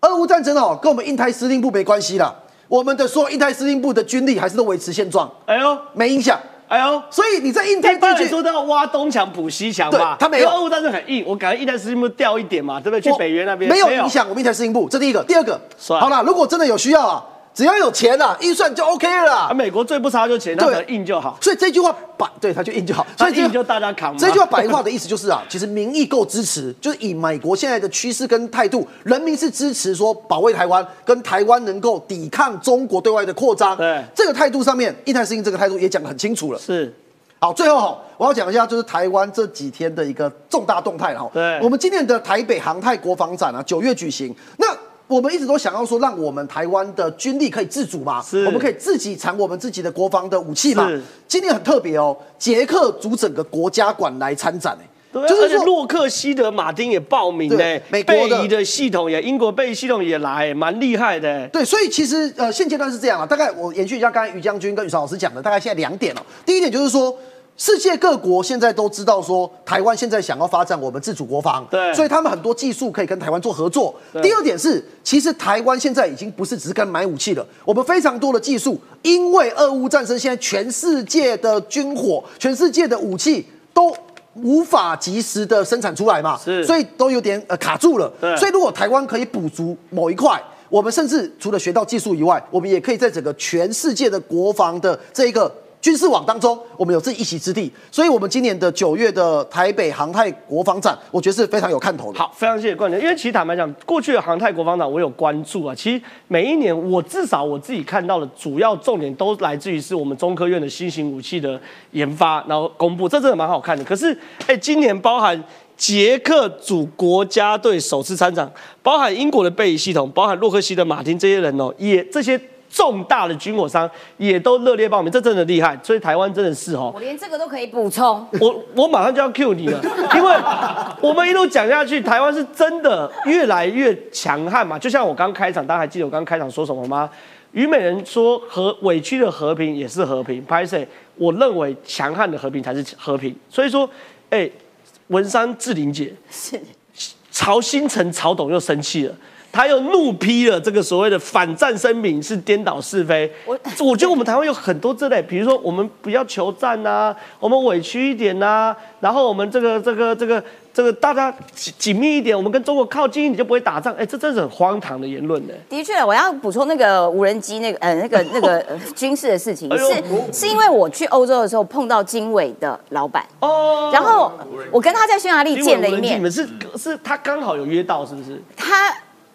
俄乌战争哦，跟我们印太司令部没关系啦，我们的所有印太司令部的军力还是都维持现状，哎呦，没影响。哎呦。所以你在印太地区，说都要挖东墙补西墙嘛，对他没有因为俄乌战争很硬，我感觉印太司令部掉一点嘛，对不对？去北约那边没有影响我们印太司令部，这第一个。第二个，好了，如果真的有需要啊，只要有钱啊，预算就 OK 了啦。啊，美国最不差就钱，他硬就好，所以这句话把对他就硬就好，所以这就大家扛。这句话白话的意思就是啊，其实民意够支持，就是以美国现在的趋势跟态度，人民是支持说保卫台湾，跟台湾能够抵抗中国对外的扩张。对这个态度上面，印太司令这个态度也讲得很清楚了。是好，最后哈，我要讲一下就是台湾这几天的一个重大动态哈。对我们今年的台北航太国防展啊，九月举行。那我们一直都想要说，让我们台湾的军力可以自主嘛，是我们可以自己产我们自己的国防的武器嘛。今年很特别哦，捷克组整个国家馆来参展哎。对啊，就是洛克希德马丁也报名呢对，美国的贝的系统也，英国贝系统也来，蛮厉害的。对，所以其实呃，现阶段是这样啊。大概我延续一下刚才于将军跟宇超老师讲的，大概现在两点哦。第一点就是说，世界各国现在都知道说，台湾现在想要发展我们自主国防，对所以他们很多技术可以跟台湾做合作。第二点是，其实台湾现在已经不是只是跟买武器了，我们非常多的技术，因为俄乌战争，现在全世界的军火、全世界的武器都。无法及时的生产出来嘛，是所以都有点呃卡住了。对所以如果台湾可以补足某一块，我们甚至除了学到技术以外，我们也可以在整个全世界的国防的这一个军事网当中，我们有自己一席之地。所以，我们今年的九月的台北航太国防展，我觉得是非常有看头的。好，非常谢谢冠军。因为其实坦白讲，过去的航太国防展我有关注啊。其实每一年我至少我自己看到的主要重点都来自于是我们中科院的新型武器的研发，然后公布，这真的蛮好看的。可是，哎，今年包含捷克组国家队首次参展，包含英国的贝仪系统，包含洛克希德马丁这些人哦，也这些。重大的军火商也都热烈报名，这真的厉害，所以台湾真的是哦，我连这个都可以补充。我我马上就要 cue 你了，因为我们一路讲下去，台湾是真的越来越强悍嘛。就像我刚开场，大家还记得我刚开场说什么吗？虞美人说和委屈的和平也是和平，拍谁？我认为强悍的和平才是和平。所以说，哎，文山志玲姐是曹新成曹董又生气了。他又怒批了这个所谓的反战声明是颠倒是非。我我觉得我们台湾有很多这类，比如说我们不要求战呐，我们委屈一点呐，然后我们这个这个这个这个大家紧紧密一点，我们跟中国靠近一点就不会打仗。哎，这真是很荒唐的言论呢。的确，我要补充那个无人机那个呃那个 那个呃军事的事情，是是因为我去欧洲的时候碰到经纬的老板，哦，然后我跟他在匈牙利见了一面你，们是是他刚好有约到，是不是？他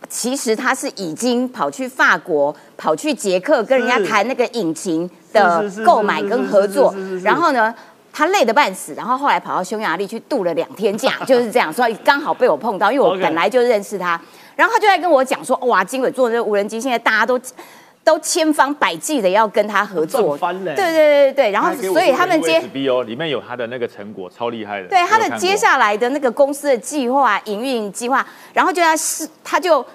其实他是已经跑去法国、跑去捷克跟人家谈那个引擎的购买跟合作然后呢。他累得半死，然后后来跑到匈牙利去度了两天假，就是这样，所以刚好被我碰到，因为我本来就认识他。然后他就在跟我讲说，哇，经纬做这个无人机，现在大家都都千方百计的要跟他合作，赚翻了对对对对对。然后所以他们接 B 哦，里面有他的那个成果，超厉害的。对他的接下来的那个公司的计划、营运计划，然后就要是他就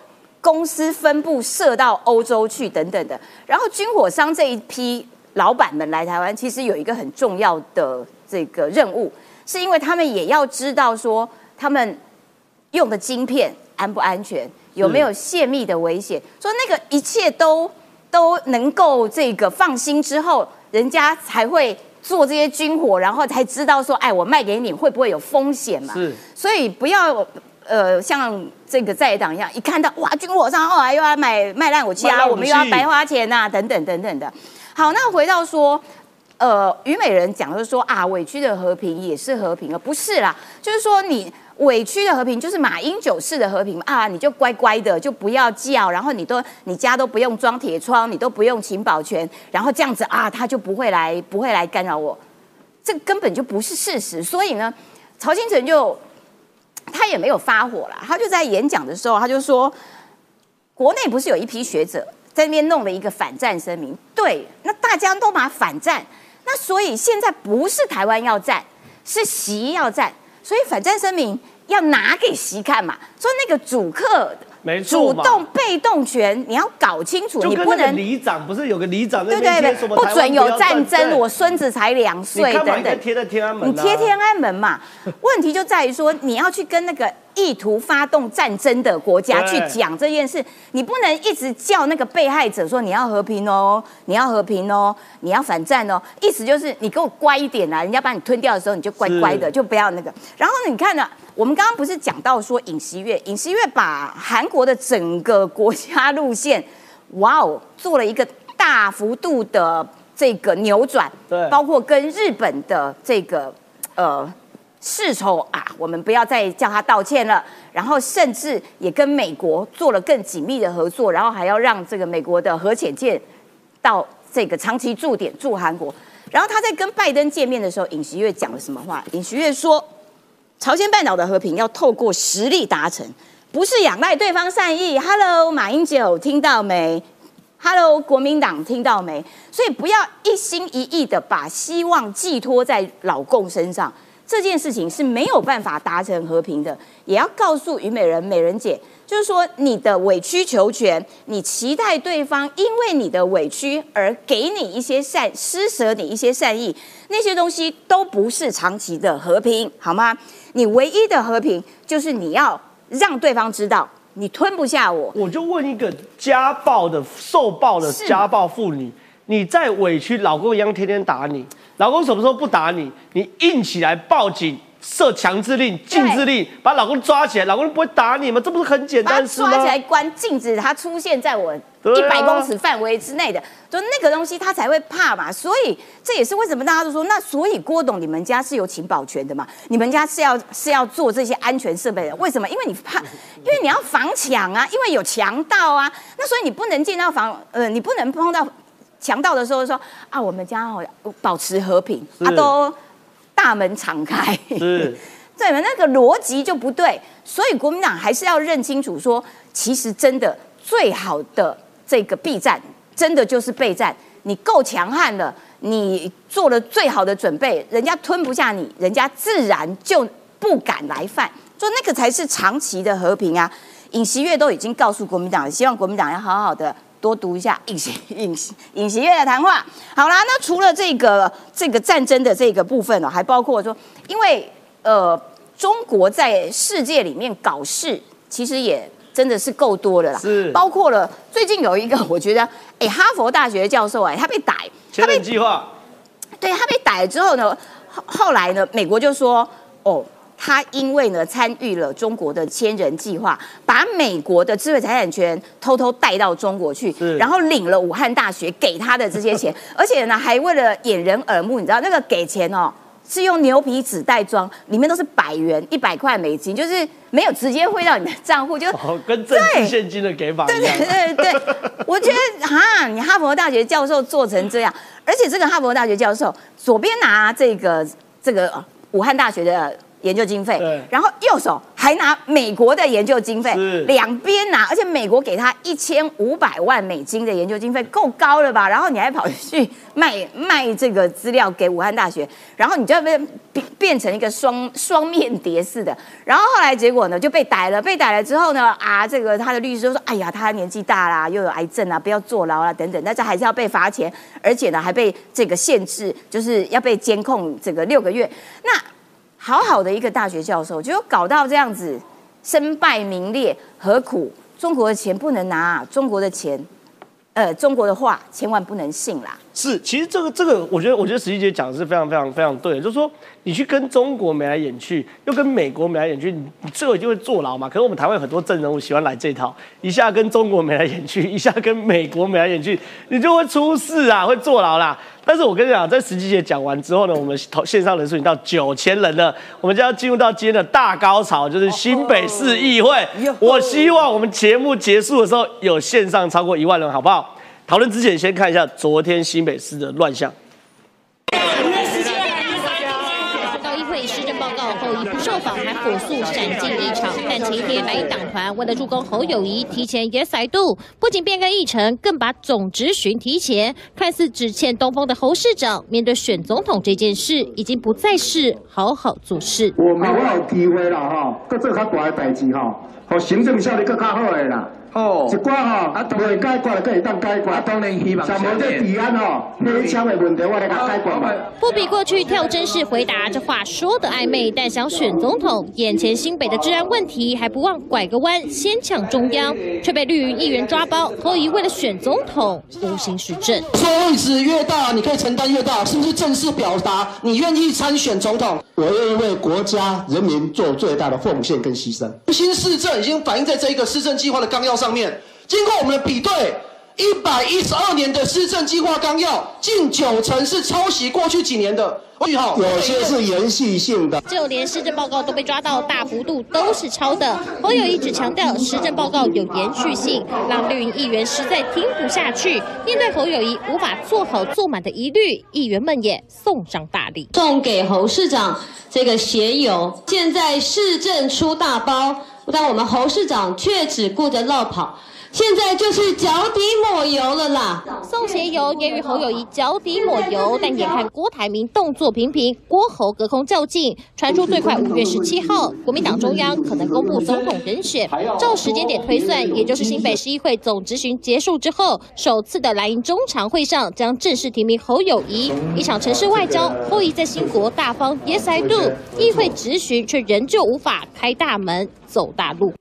公司分部设到欧洲去等等的。然后军火商这一批老板们来台湾，其实有一个很重要的这个任务，是因为他们也要知道说他们用的晶片安不安全，有没有泄密的危险，说那个一切都 都能够这个放心之后，人家才会做这些军火，然后才知道说，哎，我卖给你会不会有风险嘛？是所以不要呃像这个在野党一样，一看到哇军火商哦又要买卖烂武器啊，我们又要白花钱呐、等等等等的。好，那回到说。呃，虞美人讲就是说啊，委屈的和平也是和平，啊不是啦，就是说你委屈的和平就是马英九式的和平啊，你就乖乖的就不要叫，然后你都你家都不用装铁窗，你都不用请保全，然后这样子啊，他就不会来不会来干扰我，这根本就不是事实。所以呢，曹新成就他也没有发火了，他就在演讲的时候他就说，国内不是有一批学者在那边弄了一个反战声明，对，那大家都把反战。那所以现在不是台湾要战，是习要战，所以反战声明要拿给习看嘛。说那个主客没错主动被动权你要搞清楚，你不能里长不是有个里长对对对，不准有战争，我孙子才两岁等等。贴在天安门、啊？你贴天安门嘛？问题就在于说，你要去跟那个意图发动战争的国家去讲这件事，你不能一直叫那个被害者说你要和平哦，你要和平哦，你要反战哦，意思就是你给我乖一点啦，人家把你吞掉的时候你就乖乖的，就不要那个。然后呢你看呢，我们刚刚不是讲到说尹锡悦，尹锡悦把韩国的整个国家路线，哇哦，做了一个大幅度的这个扭转，对。包括跟日本的这个呃世仇啊，我们不要再叫他道歉了。然后甚至也跟美国做了更紧密的合作，然后还要让这个美国的核潜舰到这个长期驻点驻韩国。然后他在跟拜登见面的时候，尹锡悦讲了什么话？尹锡悦说，朝鲜半岛的和平要透过实力达成，不是仰赖对方善意。Hello，马英九听到没？Hello，国民党听到没？所以不要一心一意的把希望寄托在老共身上，这件事情是没有办法达成和平的。也要告诉虞美人、美人姐，就是说你的委曲求全，你期待对方因为你的委屈而给你一些善施舍你一些善意，那些东西都不是长期的和平，好吗？你唯一的和平就是你要让对方知道你吞不下我，我就问一个家暴的、受暴的家暴妇女，你再委屈，老公一样天天打你，老公什么时候不打你？你硬起来报警。设强制令、禁制令，把老公抓起来，老公不会打你吗？这不是很简单事吗抓起？来关，禁止他出现在我一百公尺范围之内的，就那个东西他才会怕嘛。所以这也是为什么大家都说，那所以郭董你们家是有请保全的嘛？你们家是要是要做这些安全设备的？为什么？因为你怕，因为你要防抢啊，因为有强盗啊，那所以你不能进到房，呃，你不能碰到强盗的时候说啊，我们家哦保持和平啊，都大门敞开。是，对嘛？那个逻辑就不对，所以国民党还是要认清楚说，其实真的最好的这个避战，真的就是备战。你够强悍了，你做了最好的准备，人家吞不下你，人家自然就不敢来犯。说那个才是长期的和平啊！尹锡悦都已经告诉国民党，希望国民党要好好的多读一下尹锡尹锡尹锡悦的谈话。好啦，那除了这个这个战争的这个部分呢、还包括说，因为呃，中国在世界里面搞事，其实也真的是够多的啦。是包括了最近有一个，我觉得，哎，哈佛大学教授，哎，他被逮，他被计划，对他被逮之后呢，后后来呢，美国就说，哦，他因为呢参与了中国的千人计划，把美国的智慧财产权偷偷带到中国去，然后领了武汉大学给他的这些钱，而且呢还为了掩人耳目，你知道那个给钱哦。是用牛皮纸袋装，里面都是百元、一百块美金，就是没有直接汇到你的账户，就哦，跟政治现金的给法一对样。对对对，我觉得哈，你哈佛大学教授做成这样，而且这个哈佛大学教授左边拿这个这个呃武汉大学的研究经费，然后右手还拿美国的研究经费，两边拿，而且美国给他一千五百万美金的研究经费，够高了吧？然后你还跑去卖 卖这个资料给武汉大学，然后你就变变变成一个双双面谍似的。然后后来结果呢就被逮了，被逮了之后呢啊，这个他的律师就说，哎呀，他年纪大啦，又有癌症啊，不要坐牢啦等等，但是还是要被罚钱，而且呢还被这个限制，就是要被监控这个六个月。那好好的一个大学教授，就搞到这样子，身败名裂，何苦？中国的钱不能拿，中国的钱，呃，中国的话千万不能信啦。是，其实这个这个，我觉得我觉得石一姐讲的是非常非常非常对的，就是说你去跟中国眉来眼去，又跟美国眉来眼去，你你最后一定会坐牢嘛。可是我们台湾有很多政人物喜欢来这套，一下跟中国眉来眼去，一下跟美国眉来眼去，你就会出事啊，会坐牢啦。但是我跟你讲，在石一姐讲完之后呢，我们投线上人数已经到九千人了，我们就要进入到今天的大高潮，就是新北市议会。我希望我们节目结束的时候有线上超过一万人，好不好？讨论之前，先看一下昨天新北市的乱象。高议会施政报告后，一不受访还火速闪进议场，但前一天白银党团为了助攻侯友谊，提前也塞度，不仅变更议程，更把总质询提前。看似只欠东风的侯市长，面对选总统这件事，已经不再是好好做事。我们我有机会啦吼，搁做较大的代志吼，互行政效率更较好的啦。哦一寡吼，啊，未解决的，搁会当解决。啊当然希望像无这治安吼，黑枪的问题，我来甲解决嘛。不比过去跳针式回答，这话说的暧昧，但想选总统，眼前新北的治安问题还不忘拐个弯，先抢中央，却被绿营议员抓包。侯友宜为了选总统，无心施政。说位置越大，你可以承担越大，是不是正式表达你愿意参选总统？我愿意为国家人民做最大的奉献跟牺牲。新市政已经反映在这一个市政计划的纲要上面。经过我们的比对，一百一十二年的施政计划纲要，近九成是抄袭过去几年的。句号，有些是延续性的。就连施政报告都被抓到，大幅度都是抄的。侯友宜只强调施政报告有延续性，让绿营议员实在听不下去。面对侯友谊无法做好做满的疑虑，议员们也送上大礼。送给侯市长这个鞋油。现在市政出大包，但我们侯市长却只顾着绕跑。现在就是脚底抹油了啦！送鞋油也与侯友谊脚底抹油，但眼看郭台铭动作频频，郭侯隔空较劲，传出最快五月十七号，国民党中央可能公布总统人选。照时间点推算，也就是新北市议会总执行结束之后，首次的蓝营中常会上将正式提名侯友谊。一场城市外交，侯友谊在新国大方 Yes I do，议会执行却仍旧无法开大门走大路。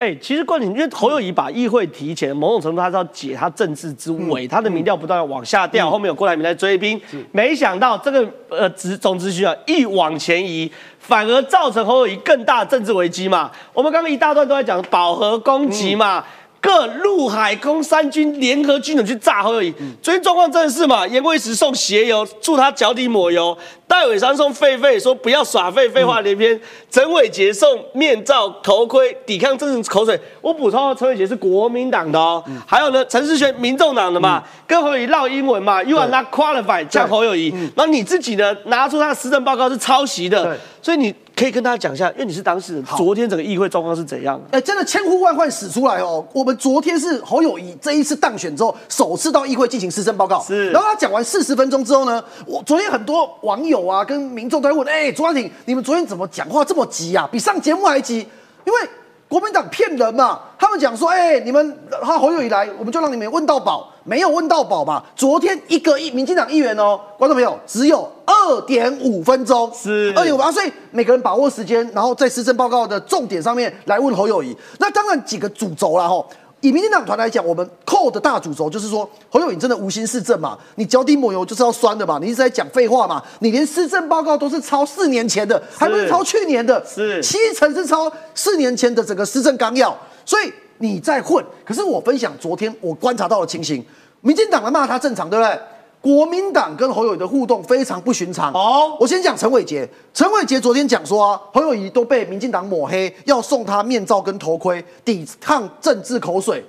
哎、其实关键，因为侯友谊把议会提前，某种程度他是要解他政治之围，他的民调不断地往下掉，后面有郭台铭在追兵，没想到这个呃执总咨询啊一往前移，反而造成侯友谊更大的政治危机嘛。我们刚刚一大段都在讲饱和攻击嘛。各陆海空三军联合军种去炸侯友谊，最近状况真的是嘛？严贵时送鞋油，祝他脚底抹油；戴伟山送狒狒，说不要耍废，废话连篇；陈伟杰送面罩、头盔，抵抗政治口水。我补充，陈伟杰是国民党的哦，还有呢，陈世轩民众党的嘛，跟侯友谊唠英文嘛，You are not qualified，叫侯友谊。然后你自己呢，拿出他的施政报告是抄袭的，所以你可以跟大家讲一下，因为你是当事人，昨天整个议会状况是怎样的？哎，真的千呼万唤始出来哦！我们昨天是侯友谊这一次当选之后，首次到议会进行施政报告。是然后他讲完四十分钟之后呢，我昨天很多网友啊跟民众都在问：哎，卓安婷，你们昨天怎么讲话这么急啊？比上节目还急？因为国民党骗人嘛，他们讲说：哎，你们他侯友谊来，我们就让你们问到饱。没有问到宝嘛。昨天一个议民进党议员哦，观众朋友只有二点五分钟，是二点五啊，所以每个人把握时间，然后在施政报告的重点上面来问侯友谊。那当然几个主轴啦吼。以民进党团来讲，我们扣的大主轴就是说，侯友谊真的无心施政嘛？你脚底抹油就是要酸的嘛？你一直在讲废话嘛？你连施政报告都是抄四年前的，还不是抄去年的？是七成是抄四年前的整个施政纲要，所以你在混。可是我分享昨天我观察到的情形，民进党来骂他正常，对不对？国民党跟侯友谊的互动非常不寻常。哦我先讲陈伟杰，陈伟杰昨天讲说啊，侯友谊都被民进党抹黑，要送他面罩跟头盔，抵抗政治口水。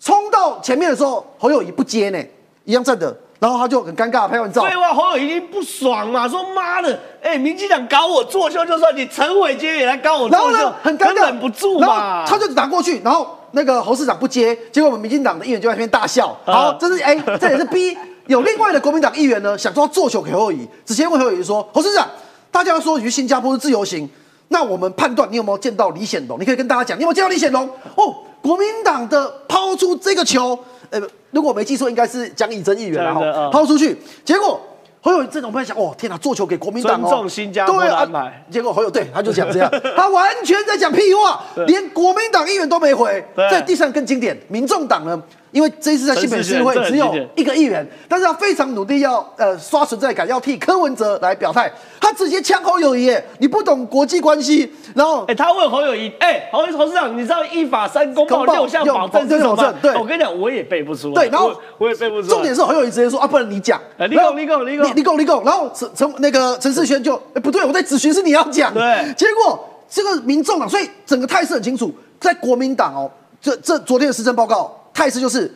冲到前面的时候，侯友谊不接呢，一样站的，然后他就很尴尬拍完照。废话，侯友已经不爽嘛，说妈的，哎、民进党搞我作秀就算，你陈伟杰也来搞我作秀然后呢，，很尴尬，可忍不住然嘛。后他就打过去，然后那个侯市长不接，结果我们民进党的议员就在那边大笑。嗯好，这是 A，这也是 B。有另外的国民党议员呢，想说要做球给侯友宜，直接问侯友宜说：“侯市长，大家说你去新加坡是自由行，那我们判断你有没有见到李显龙？你可以跟大家讲，你有没有见到李显龙？哦，国民党的抛出这个球，呃，如果我没记错，应该是江以真议员然后真的嗯。抛出去，结果。”侯友谊这种朋友想，哦天哪，做球给国民党哦，尊重新加坡的对啊安排。结果侯友对他就讲这样，他完全在讲屁话，连国民党议员都没回。对。在地上更经典，民众党呢，因为这一次在新北市会只有一个议员，但是他非常努力要呃刷存在感，要替柯文哲来表态，他直接呛侯友谊耶，你不懂国际关系，然后哎、他问侯友谊，哎、侯侯市长，你知道一法三公报公报六项保证是什么吗？对我跟你讲，我也背不出来。对，然后我我也背不出来。重点是侯友谊直接说啊，不然你讲，哎你然后讲你讲你讲你讲你讲，然后陈陈那个陈世轩就哎不对，我在质询是你要讲，对结果这个民众啊，所以整个态势很清楚，在国民党哦，这这昨天的施政报告态势就是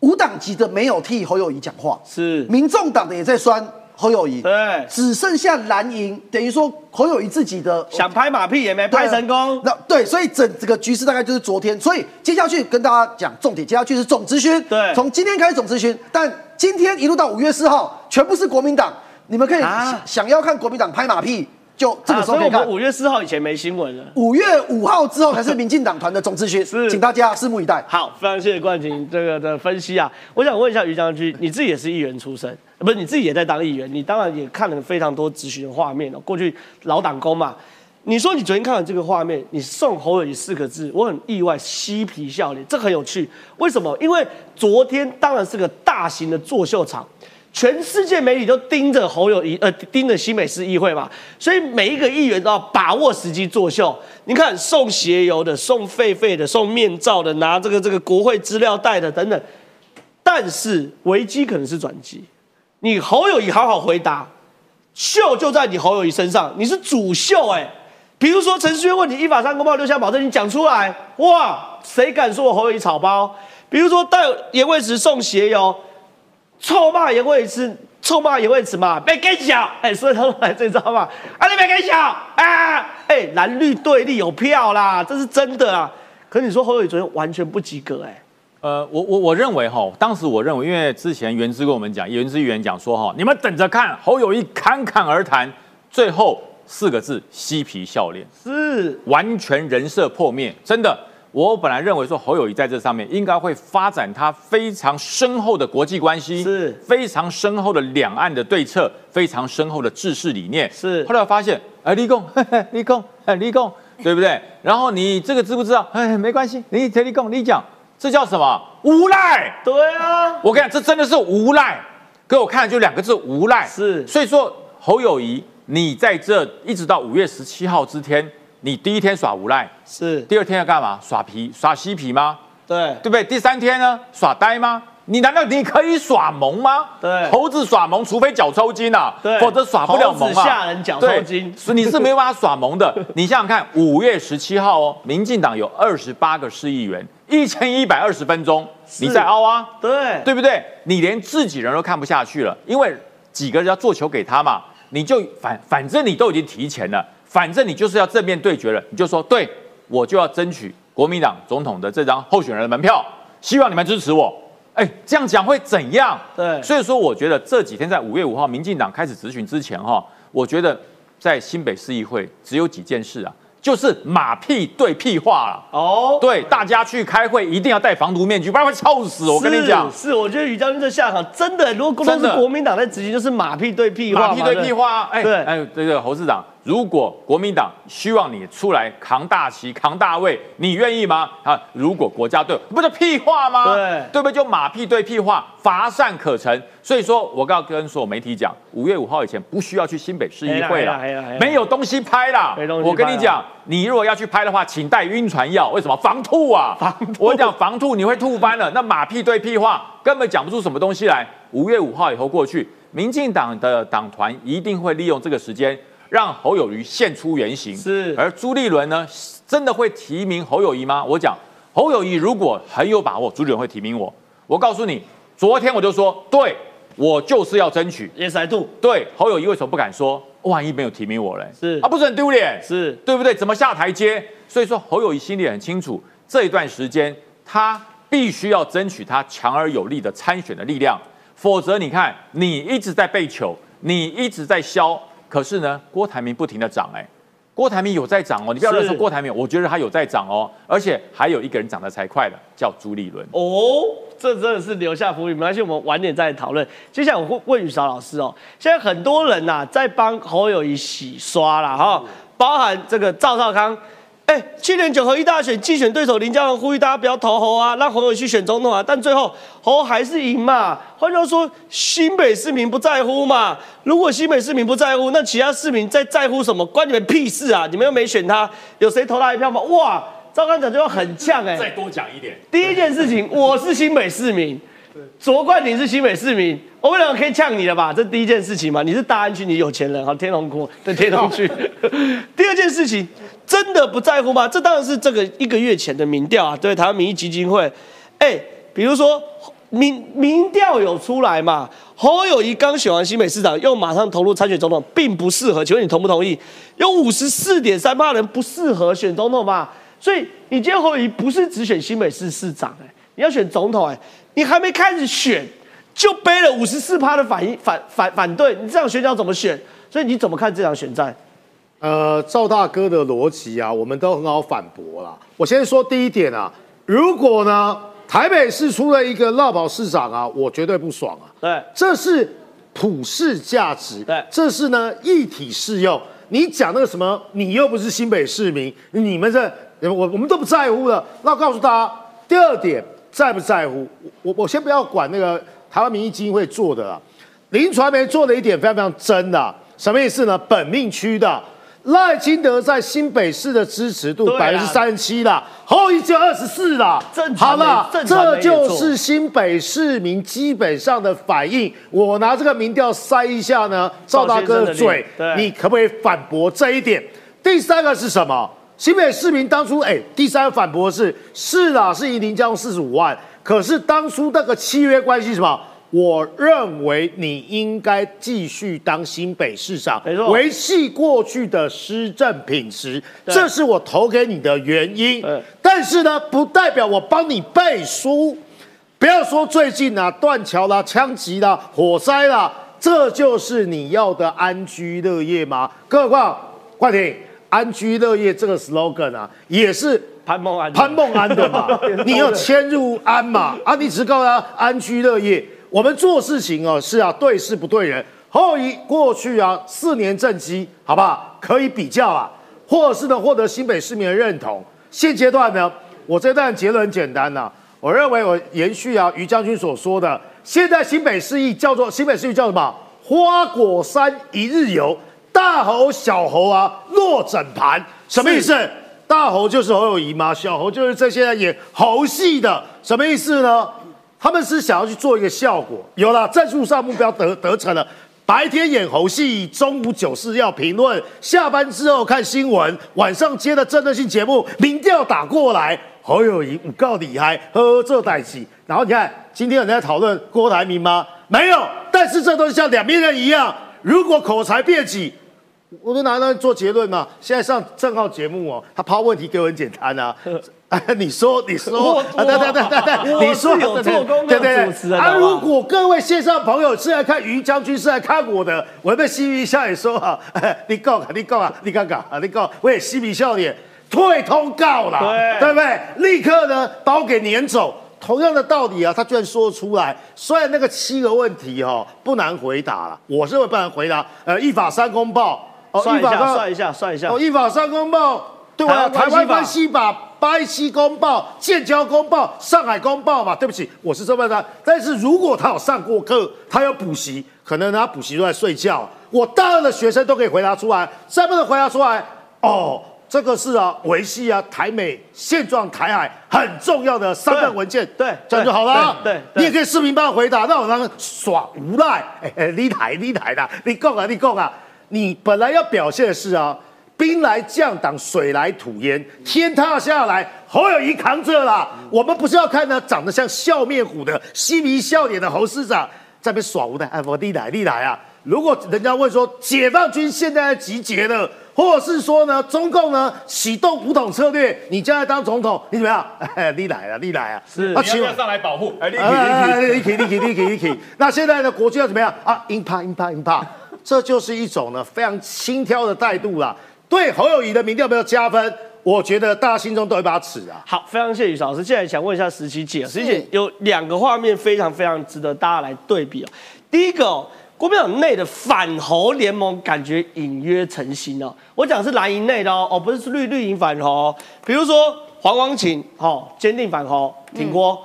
无党籍的没有替侯友谊讲话，是。民众党的也在酸侯友谊，对。只剩下蓝营，等于说侯友谊自己的想拍马屁也没拍成功。那对，所以整这个局势大概就是昨天，所以接下去跟大家讲重点，接下去是总咨询，对。从今天开始总咨询，但今天一路到五月四号，全部是国民党，你们可以啊。想想要看国民党拍马屁，就这个啊时候可以看所以我们。五月四号以前没新闻了。五月五号之后才是民进党团的总咨询，是请大家拭目以待。好，非常谢谢冠廷这个的分析啊。我想问一下于将军，你自己也是议员出身，呃不是你自己也在当议员，你当然也看了非常多咨询的画面哦。过去老党工嘛，你说你昨天看了这个画面，你送侯友谊四个字，我很意外，嬉皮笑脸，这很有趣。为什么？因为昨天当然是个大型的作秀场。全世界媒体都盯着侯友谊，呃，盯着新美市议会嘛，所以每一个议员都要把握时机作秀。你看，送鞋油的、送狒狒的、送面罩的、拿这个这个国会资料袋的等等，但是危机可能是转机。你侯友谊好好回答，秀就在你侯友谊身上，你是主秀哎、比如说陈世轩问你依法三公报六项保证，你讲出来，哇，谁敢说我侯友谊草包？比如说带严惠慈送鞋油，臭骂也会吃，臭骂也会吃嘛，别跟小，哎、所以他们来这招嘛，啊，你别跟小。啊，哎、蓝绿对立有票啦，这是真的啊。可你说侯友谊昨天完全不及格、哎，呃，我我我认为哈，当时我认为，因为之前原之跟我们讲，原之议员讲说哈，你们等着看侯友谊侃侃而谈，最后四个字嬉皮笑脸，是。完全人设破灭，真的。我本来认为说侯友谊在这上面应该会发展他非常深厚的国际关系，是非常深厚的两岸的对策，非常深厚的治世理念。是后来我发现，哎，立功，嘿嘿立功，哎，立功，对不对？然后你这个知不知道？哎，没关系，你立功，你讲，这叫什么？无赖！对啊，我跟你讲，这真的是无赖。给我看就两个字，无赖。是所以说侯友谊，你在这一直到五月十七号之天，你第一天耍无赖，是第二天要干嘛？耍皮耍嬉皮吗？对对不对？第三天呢？耍呆吗？你难道你可以耍萌吗？对猴子耍萌，除非脚抽筋啊，对否则耍不了萌猴子啊。吓人脚抽筋所以你是没有办法耍萌的。你想想看，五月十七号哦，民进党有二十八个市议员，一千一百二十分钟，你在凹啊？对对不对？你连自己人都看不下去了，因为几个人要做球给他嘛，你就反反正你都已经提前了，反正你就是要正面对决了，你就说对我就要争取国民党总统的这张候选人的门票，希望你们支持我。哎，这样讲会怎样？对所以说我觉得这几天在五月五号民进党开始质询之前哈，我觉得在新北市议会只有几件事啊。就是马屁对屁话了。哦，对，大家去开会一定要戴防毒面具，不然会臭死。我跟你讲，是，我觉得于将军这下场真的，如果都真的是国民党在执行，就是马屁对屁话嘛，马屁对屁话啊。哎对哎，这个侯市长，如果国民党希望你出来扛大旗、扛大位，你愿意吗？啊，如果国家队不是屁话吗？对对不对？就马屁对屁话，乏善可陈。所以说，我要跟所有媒体讲，五月五号以前不需要去新北市议会了没有东西拍了。我跟你讲，你如果要去拍的话，请带晕船药。为什么？防吐啊！防吐我讲防吐你会吐翻了。那马屁对屁话，根本讲不出什么东西来。五月五号以后过去，民进党的党团一定会利用这个时间，让侯友谊现出原形。是而朱立伦呢，真的会提名侯友谊吗？我讲侯友谊如果很有把握，朱立伦会提名我。我告诉你，昨天我就说，对我就是要争取。，yes I do，对侯友谊为什么不敢说？万一没有提名我嘞？是啊，不是很丢脸？是对不对？怎么下台阶？所以说侯友谊心里很清楚，这一段时间他必须要争取他强而有力的参选的力量，否则你看你一直在被求，你一直在消，可是呢，郭台铭不停的涨，哎，郭台铭有在涨哦，你不要乱说郭台铭，我觉得他有在涨哦，而且还有一个人涨得才快的，叫朱立伦。哦，这真的是留下伏笔，没关系，我们晚点再讨论。接下来我会问雨韶老师哦，现在很多人呐、在帮侯友谊洗刷了，哈，包含这个赵少康。哎，去年九合一大选，竞选对手林佳龙呼吁大家不要投侯啊，让侯友去选总统啊，但最后侯还是赢嘛。换句话说，新北市民不在乎嘛。如果新北市民不在乎，那其他市民在在乎什么？关你们屁事啊！你们又没选他，有谁投他一票吗？哇，赵刚讲就要很呛哎、再多讲一点，第一件事情，我是新北市民，卓冠廷是新北市民，我们两个可以呛你了吧？这第一件事情嘛，你是大安区，你有钱人，好，天龙国的天龙区。第二件事情，真的不在乎吗？这当然是这个一个月前的民调啊，对台湾民意基金会，哎，比如说民民调有出来嘛，侯友谊刚选完新北市长，又马上投入参选总统，并不适合。请问你同不同意？有五十四点三八人不适合选总统嘛？所以你今天侯友谊不是只选新北市市长、哎，你要选总统、哎，你还没开始选，就背了五十四趴的反应反反反对，你这样选你要怎么选？所以你怎么看这场选战？呃，赵大哥的逻辑啊，我们都很好反驳啦。我先说第一点啊，如果呢台北市出了一个落跑市长啊，我绝对不爽啊。对，这是普世价值，对这是呢一体适用。你讲那个什么，你又不是新北市民，你们这我我们都不在乎了。那我告诉大家，第二点在不在乎？我我先不要管那个台湾民意基金会做的啦，林传媒做的一点非常非常真的，什么意思呢？本命区的。赖清德在新北市的支持度百分之三十七啦，侯友宜只有二十四啦。好了，这就是新北市民基本上的反应。我拿这个民调塞一下呢，赵大哥的嘴你可不可以反驳这一点？第三个是什么？新北市民当初，哎，第三反驳是是啦，是赢林佳龙四十五万，可是当初那个契约关系是什么？我认为你应该继续当新北市长没，错维系过去的施政品质，对这是我投给你的原因。但是呢，不代表我帮你背书。不要说最近啊，断桥啦、枪击啦、火灾啦，这就是你要的安居乐业吗？更何况，冠廷，安居乐业这个 slogan 啊，也是潘孟安，潘孟安的嘛，你要迁入安嘛？啊，你只告诉他安居乐业。我们做事情哦，是啊，对事不对人。后一过去啊，四年政绩，好不好？可以比较啊，或者是呢，获得新北市民的认同。现阶段呢，我这段结论很简单呐、我认为我延续啊于将军所说的，现在新北市议叫做新北市议叫什么？花果山一日游，大猴小猴啊落整盘，什么意思？大猴就是侯友谊吗？小猴就是这些演猴戏的，什么意思呢？他们是想要去做一个效果，有了战术上目标得得成了。白天演猴戏，中午九四要评论，下班之后看新闻，晚上接的政治性节目，民调打过来，侯友谊五告厉害，呵这代起。然后你看，今天有人在讨论郭台铭吗？没有，但是这都是像两面人一样，如果口才辩己，我都拿那做结论嘛。现在上正浩节目哦，他抛问题给我很简单啊。哎，你说，你说，对对对对对，我你说有做功课对对对主持人啊，如果各位线上朋友是来看于将军，是来看我的，我被嬉皮笑脸说啊，哎 你告啊，你告啊，你讲讲啊，你告，我也嬉皮笑脸退通告了，对对不对？立刻呢把我给撵走。同样的道理啊，他居然说出来。虽然那个七个问题哦不难回答了，我认为不难回答。呃，一法三公报，哦算一下，算一下，算一下哦，。一法三公报，对吧？台台湾关系法巴西公报、建交公报、上海公报嘛。对不起，我是这么的。但是如果他有上过课，他有补习，可能他补习都在睡觉。我大二的学生都可以回答出来，再不能回答出来，哦，这个是啊，维系啊台美现状台海很重要的三份文件，对这样就好了。对你也可以视频帮我回答，那我让他耍无赖。哎哎，你来你来啦，你讲啊你讲啊，你本来要表现的是啊。兵来将挡，水来土掩，天塌下来，侯友谊扛着啦。我们不是要看呢长得像笑面虎的嬉皮笑脸的侯市长在那边耍无赖，哎，我你来你来啊！如果人家问说解放军现在集结了，或者是说呢中共呢启动武统策略，你将来当总统，你怎么样？哎，你来啊，你来啊！是啊，请问上来保护？哎，你哎，立起立起立起立起。那现在呢国军要怎么样啊？鹰怕鹰怕鹰怕，这就是一种呢非常轻佻的态度啦。对侯友谊的民调没有加分，我觉得大家心中都有一把尺啊。好，非常谢谢于老师。接下来想问一下石琪姐，石琪姐有两个画面非常非常值得大家来对比哦。第一个、哦，国民党内的反侯联盟感觉隐约成型哦。我讲是蓝营内的哦，哦不是绿绿营反侯哦。比如说黄光琴哦，坚定反侯挺郭；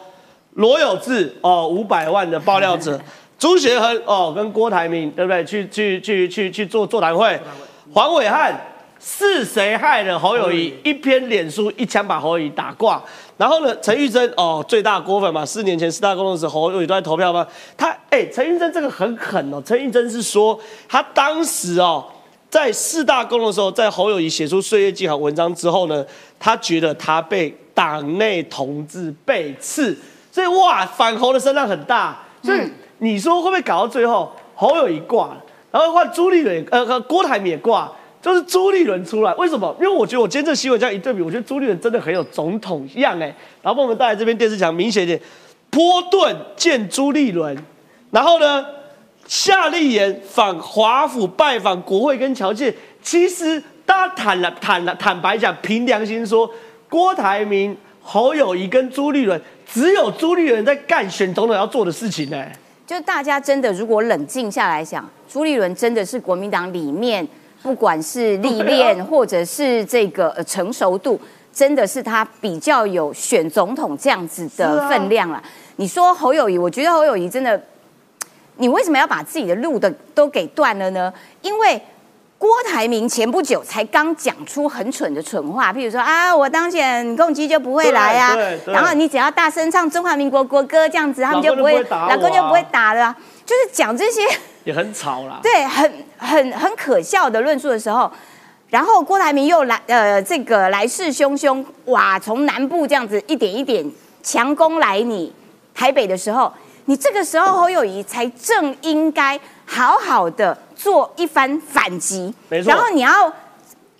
罗有志哦，五百万的爆料者；朱学恒哦，跟郭台铭对不对？去去去去去做座谈会；黄伟汉。是谁害了侯友谊？一篇脸书一枪把侯友谊打挂，然后呢，陈玉珍哦最大锅粉嘛，四年前四大公的时候侯友谊都在投票吗？他哎，陈玉珍这个很狠哦，陈玉珍是说他当时哦在四大公的时候，在侯友谊写出岁月静好文章之后呢，他觉得他被党内同志背刺，所以哇反侯的声浪很大，所以你说会不会搞到最后侯友谊挂，然后换朱立伦呃郭台铭也挂？就是朱立伦出来，为什么？因为我觉得我今天这新闻这样一对比，我觉得朱立伦真的很有总统样哎。然后我们带来这边电视墙明显一点，波顿见朱立伦，然后呢，夏立言访华府拜访国会跟侨界。其实大家坦了坦然坦白讲，凭良心说，郭台铭、侯友谊跟朱立伦，只有朱立伦在干选总统要做的事情呢。就大家真的如果冷静下来想，朱立伦真的是国民党里面。不管是历练 或者是这个呃成熟度，真的是他比较有选总统这样子的分量了。你说侯友谊，我觉得侯友谊真的，你为什么要把自己的路的都给断了呢？因为郭台铭前不久才刚讲出很蠢的蠢话，譬如说啊，我当选共机就不会来啊，然后你只要大声唱中华民国国歌这样子，他们就不会，老公就不会打了，就是讲这些。也很吵啦，对，很很很可笑的论述的时候，然后郭台铭又来，呃，这个来势汹汹，哇，从南部这样子一点一点强攻来你台北的时候，你这个时候侯友谊才正应该好好的做一番反击，没错，然后你要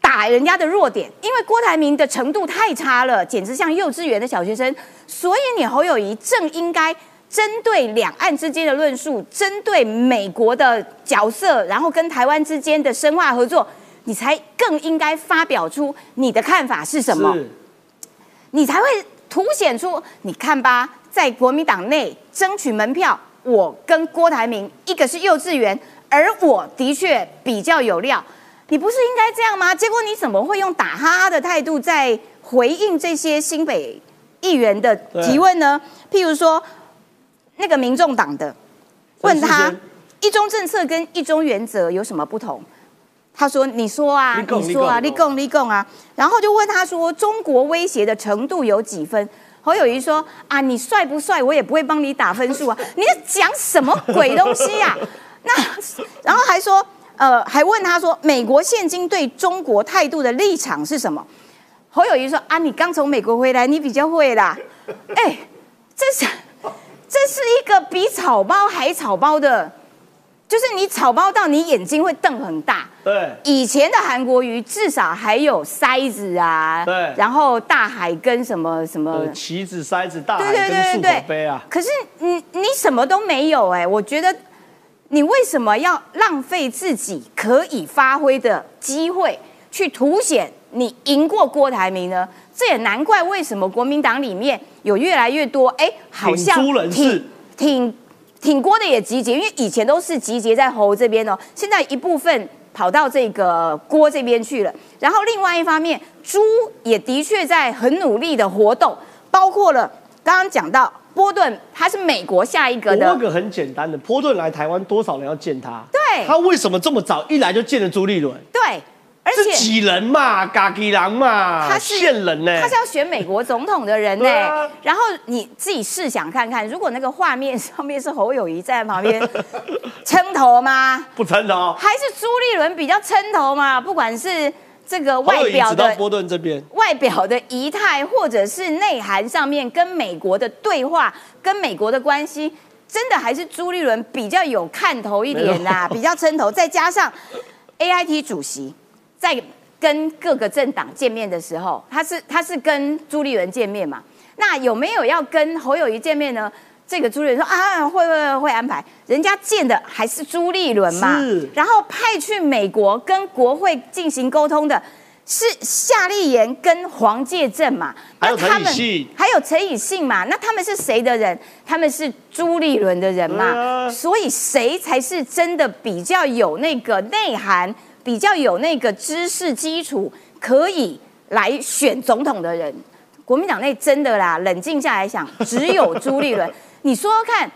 打人家的弱点，因为郭台铭的程度太差了，简直像幼稚园的小学生，所以你侯友谊正应该。针对两岸之间的论述，针对美国的角色，然后跟台湾之间的深化合作，你才更应该发表出你的看法是什么，你才会凸显出你看吧，在国民党内争取门票，我跟郭台铭一个是幼稚园，而我的确比较有料，你不是应该这样吗？结果你怎么会用打哈哈的态度在回应这些新北议员的提问呢？譬如说。那个民众党的问他一中政策跟一中原则有什么不同？他说：“你说啊，你说啊，立共立共啊。”然后就问他说：“中国威胁的程度有几分？”侯友谊说：“啊，你帅不帅，我也不会帮你打分数啊！你在讲什么鬼东西呀？” 那然后还说：“呃，还问他说，美国现今对中国态度的立场是什么？”侯友谊说：“啊，你刚从美国回来，你比较会啦。”哎，这是。这是一个比草包还草包的就是你草包到你眼睛会瞪很大。对，以前的韩国瑜至少还有筛子啊，对。然后大海跟什么什么呃，棋子、筛子、大海跟漱对对口杯啊，可是你你什么都没有哎、我觉得你为什么要浪费自己可以发挥的机会，去凸显你赢过郭台铭呢？这也难怪为什么国民党里面有越来越多哎、好像挺挺挺挺郭的也集结，因为以前都是集结在侯这边哦，现在一部分跑到这个郭这边去了。然后另外一方面，朱也的确在很努力的活动，包括了刚刚讲到波顿，他是美国下一个的，我问个很简单的，波顿来台湾多少人要见他？对他为什么这么早一来就见了朱立伦？对，而且人嘛？嘎吉郎嘛？他是线人呢？他是要选美国总统的人呢、然后你自己试想看看，如果那个画面上面是侯友谊在旁边 撑头吗？不成的哦。还是朱立伦比较撑头嘛？不管是这个外表的波顿这边，外表的仪态，或者是内涵上面跟美国的对话、跟美国的关系，真的还是朱立伦比较有看头一点啦，比较撑头。再加上 AIT 主席在跟各个政党见面的时候，他是他是跟朱立伦见面嘛？那有没有要跟侯友谊见面呢？这个朱立伦说啊，会会会安排，人家见的还是朱立伦嘛。是，然后派去美国跟国会进行沟通的是夏立言跟黄介正嘛，还有那他们陈以信。还有陈以信嘛，那他们是谁的人？他们是朱立伦的人嘛，啊。所以谁才是真的比较有那个内涵，比较有那个知识基础，可以来选总统的人？国民党内真的啦，冷静下来想，只有朱立伦。你说说看，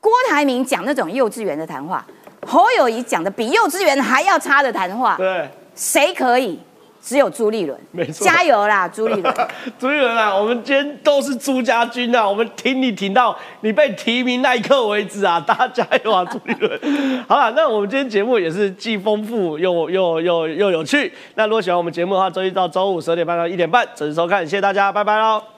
郭台铭讲那种幼稚园的谈话，侯友谊讲的比幼稚园还要差的谈话，对，谁可以？只有朱立伦，没错加油啦，朱立伦！朱立伦啊，我们今天都是朱家军啊，我们挺你挺到你被提名那一刻为止啊，大家加油啊，朱立伦！好了，那我们今天节目也是既丰富又又又又有趣。那如果喜欢我们节目的话，周一到周五十二点半到一点半准时收看，谢谢大家，拜拜喽。